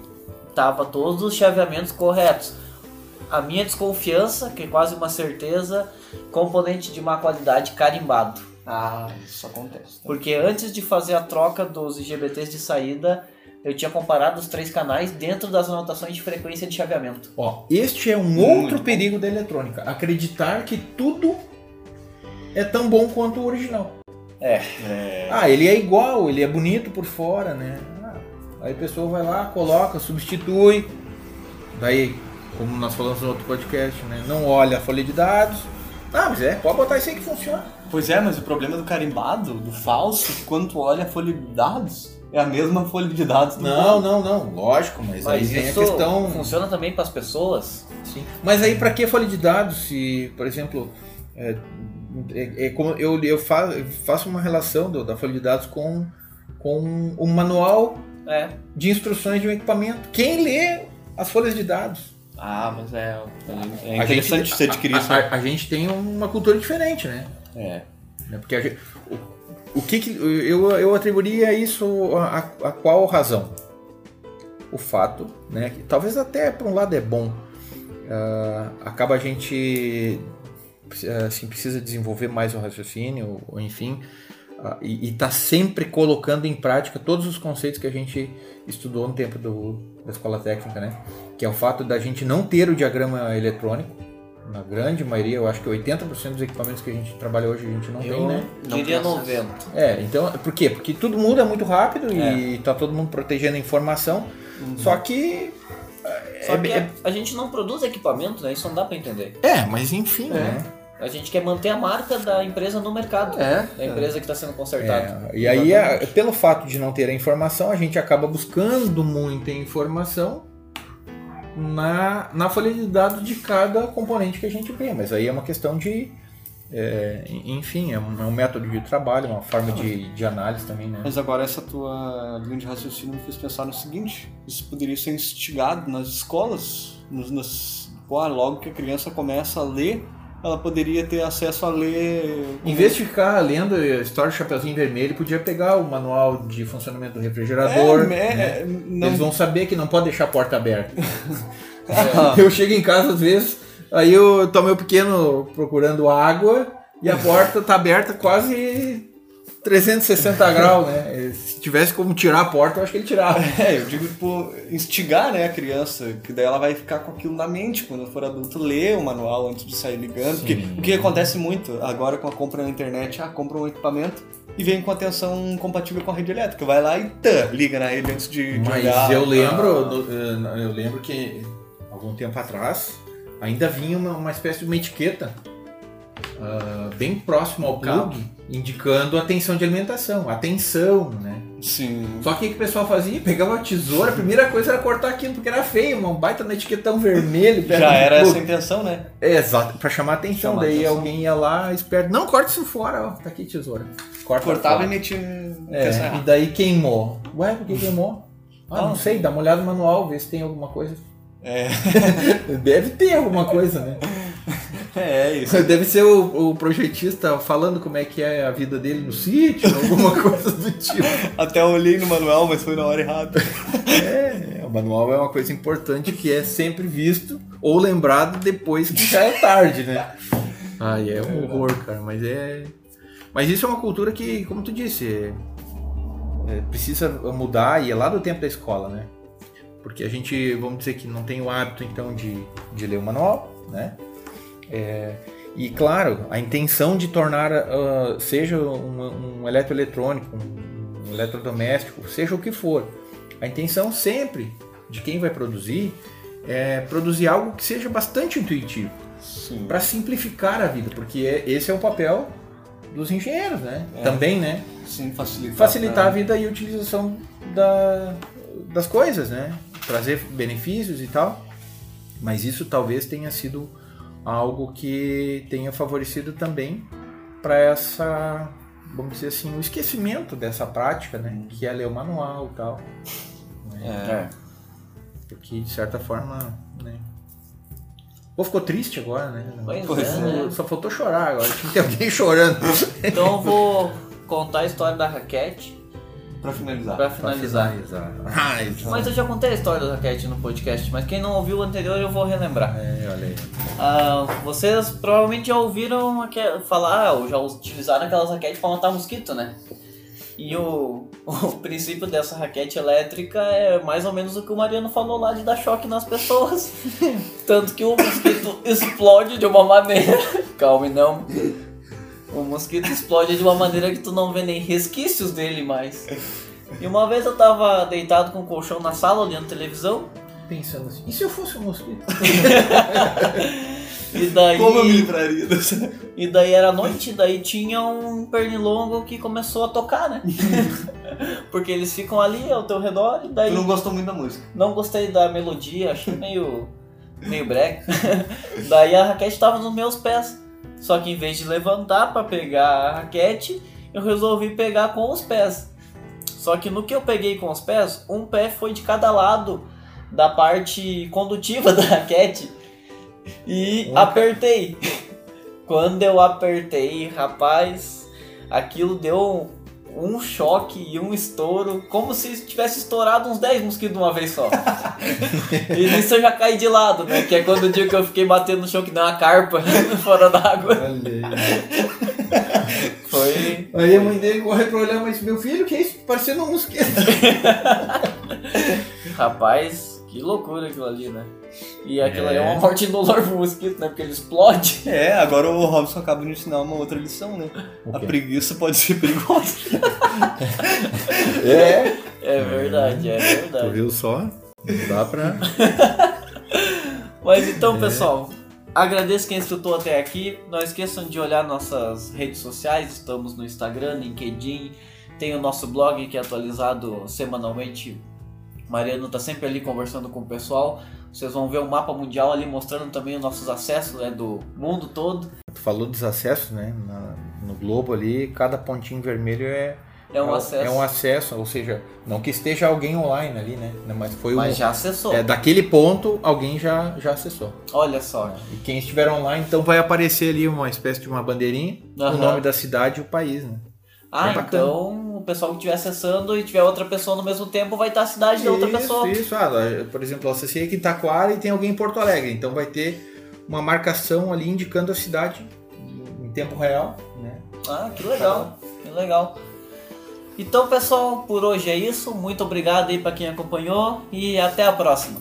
tava todos os chaveamentos corretos. A minha desconfiança, que é quase uma certeza, componente de má qualidade carimbado. Ah, isso acontece. Porque antes de fazer a troca dos IGBTs de saída, eu tinha comparado os três canais dentro das anotações de frequência de chaveamento. Ó, este é um Muito outro bom. perigo da eletrônica. Acreditar que tudo é tão bom quanto o original. É. Ah, ele é igual, ele é bonito por fora, né? Aí a pessoa vai lá, coloca, substitui. Daí, como nós falamos no outro podcast, né? Não olha a folha de dados. Ah, mas é, pode botar isso aí que funciona. Pois é, mas o problema do carimbado, do falso, é que quando tu olha a folha de dados, é a mesma folha de dados do Não, não, não, lógico, mas, aí Mas vem a questão. funciona também para as pessoas? Sim. Mas aí pra que folha de dados se, por exemplo, é, é- é como eu, eu, fa- eu faço uma relação do- da folha de dados com, com um manual É. de instruções de um equipamento. Quem lê as folhas de dados? Ah, mas é. É A interessante gente- você adquirir a, isso. a, a gente tem uma cultura diferente, né? É. Né? Porque a gente- o, o que, que eu, eu atribuiria isso a, a- a qual razão? o fato, né, que talvez até por um lado é bom, uh, acaba a gente assim, precisa desenvolver mais o raciocínio, ou enfim, uh, e está sempre colocando em prática todos os conceitos que a gente estudou no tempo do, da escola técnica, né? Que é o fato da gente não ter o diagrama eletrônico. Na grande maioria, eu acho que 80% dos equipamentos que a gente trabalha hoje a gente não eu tem, né? Não diria 90. É, então, por quê? Porque tudo muda muito rápido é. e tá todo mundo protegendo a informação. Uhum. Só que só é, que é, a gente não produz equipamento, né? Isso não dá para entender. É, mas enfim, é. né? A gente quer manter a marca da empresa no mercado. É. Da empresa que está sendo consertada. É, e aí, a, pelo fato de não ter a informação, a gente acaba buscando muita informação na, na folha de dados de cada componente que a gente vê. Mas aí é uma questão de. É, enfim, é um, é um, método de trabalho, uma forma de, de análise também, né? Mas agora essa tua linha de raciocínio me fez pensar no seguinte: isso poderia ser instigado nas escolas, nos, nas, logo que a criança começa a ler ela poderia ter acesso a ler. Em vez de ficar lendo a história do Chapeuzinho Vermelho, podia pegar o manual de funcionamento do refrigerador. É, né? não... Eles vão saber que não pode deixar a porta aberta. é. Eu chego em casa às vezes, aí eu tô meu pequeno procurando água e a porta tá aberta quase 360 graus, né? Se tivesse como tirar a porta, eu acho que ele tirava. É, eu digo, tipo, instigar, né, a criança, que daí ela vai ficar com aquilo na mente quando for adulto, ler o manual antes de sair ligando. Sim. Porque o que acontece muito agora com a compra na internet, ah, compra um equipamento e vem com atenção compatível com a rede elétrica. Vai lá e tã, liga na rede antes de, de Mas olhar. eu lembro, eh, eu lembro que algum tempo atrás ainda vinha uma, uma espécie de uma etiqueta uh, bem próximo ao plug, indicando atenção de alimentação, atenção, né? Sim. Só que o que o pessoal fazia? Pegava uma tesoura, a primeira coisa era cortar aquilo, porque era feio, uma baita na etiquetão vermelho. Já era essa a intenção, né? É, exato, pra chamar atenção. Chamar Daí atenção. alguém ia lá, esperto, não, corta isso fora, ó, tá aqui tesoura. Corta Cortava fora. e metia. É, e daí queimou. Ué, por que queimou? Ah, não sei, dá uma olhada no manual, vê se tem alguma coisa. É. Deve ter alguma coisa, né? É, isso. Deve ser o, o, projetista falando como é que é a vida dele no sítio, alguma coisa do tipo. Até olhei no manual, mas foi na hora errada. É, o manual é uma coisa importante que é sempre visto ou lembrado depois que já é tarde, né? Ai, é um horror, cara, mas é. Mas isso é uma cultura que, como tu disse, é... É, precisa mudar e é lá do tempo da escola, né? Porque a gente, vamos dizer que não tem o hábito então de, de ler o manual, né? É, e claro, a intenção de tornar, uh, seja um, um eletroeletrônico, um, um eletrodoméstico, seja o que for, a intenção sempre de quem vai produzir é produzir algo que seja bastante intuitivo para simplificar a vida, porque é, esse é o papel dos engenheiros, né? É. Também, né? Sim, facilitar, facilitar a vida e a utilização da, das coisas, né? Trazer benefícios e tal. Mas isso talvez tenha sido algo que tenha favorecido também para essa, vamos dizer assim, o esquecimento dessa prática, né? Que é ler o manual e tal. Né? É. Porque de certa forma, né? Pô, ficou triste agora, né? Pois é, né? Só faltou chorar agora, tinha que ter alguém chorando. Então eu vou contar a história da raquete Pra finalizar. Pra finalizar. Pra finalizar. Ah, então. Mas eu já contei a história do raquete no podcast, mas quem não ouviu o anterior eu vou relembrar. É, olha aí. Ah, vocês provavelmente já ouviram falar, ou já utilizaram aquelas raquetes para matar mosquito, né? E o, o princípio dessa raquete elétrica é mais ou menos o que o Mariano falou lá de dar choque nas pessoas. Tanto que o mosquito explode de uma maneira. Calme, não o mosquito explode de uma maneira que tu não vê nem resquícios dele mais. E uma vez eu tava deitado com o colchão na sala olhando televisão. Pensando assim, e se eu fosse um mosquito? e daí. Como eu me livraria E daí era noite, daí tinha um pernilongo que começou a tocar, né? Porque eles ficam ali ao teu redor e daí. Tu não gostou muito da música? Não gostei da melodia, achei meio. meio breca. daí a raquete tava nos meus pés. Só que em vez de levantar para pegar a raquete, eu resolvi pegar com os pés. Só que no que eu peguei com os pés, um pé foi de cada lado da parte condutiva da raquete e apertei. Quando eu apertei, rapaz, aquilo deu um choque e um estouro, como se tivesse estourado uns 10 mosquitos de uma vez só. e nisso eu já caí de lado, né? Que é quando o dia que eu fiquei batendo no chão que deu uma carpa fora d'água. Foi. Aí a mãe dele corre pra olhar, mas meu filho, que é isso? Parecendo um mosquito. Rapaz, que loucura aquilo ali, né? E aquilo aí é uma morte indolor pro mosquito, né? Porque ele explode. É, agora o Robson acaba de ensinar uma outra lição, né? A preguiça pode ser perigosa. É. É verdade, é Tu verdade. viu só? Não dá pra. Mas então, É. pessoal, agradeço quem escutou até aqui. Não esqueçam de olhar nossas redes sociais. Estamos no Instagram, LinkedIn. Tem o nosso blog que é atualizado semanalmente. Mariano tá sempre ali conversando com o pessoal. Vocês vão ver o mapa mundial ali mostrando também os nossos acessos né, do mundo todo. Tu falou dos acessos, né? Na- no globo ali, cada pontinho vermelho é. É um acesso. É um acesso, ou seja, não que esteja alguém online ali, né? Mas foi Mas um. já acessou. É, daquele ponto, alguém já, já acessou. Olha só. E quem estiver online, então vai aparecer ali uma espécie de uma bandeirinha, Aham. o nome da cidade e o país, né? Ah, É então o pessoal que estiver acessando e tiver outra pessoa no mesmo tempo vai estar a cidade da outra isso, pessoa. Isso, ah, por exemplo, eu acessei aqui em Taquara e tem alguém em Porto Alegre, então vai ter uma marcação ali indicando a cidade em tempo real, né? Ah, que legal, que legal. Então, pessoal, por hoje é isso. Muito obrigado aí para quem acompanhou e até a próxima.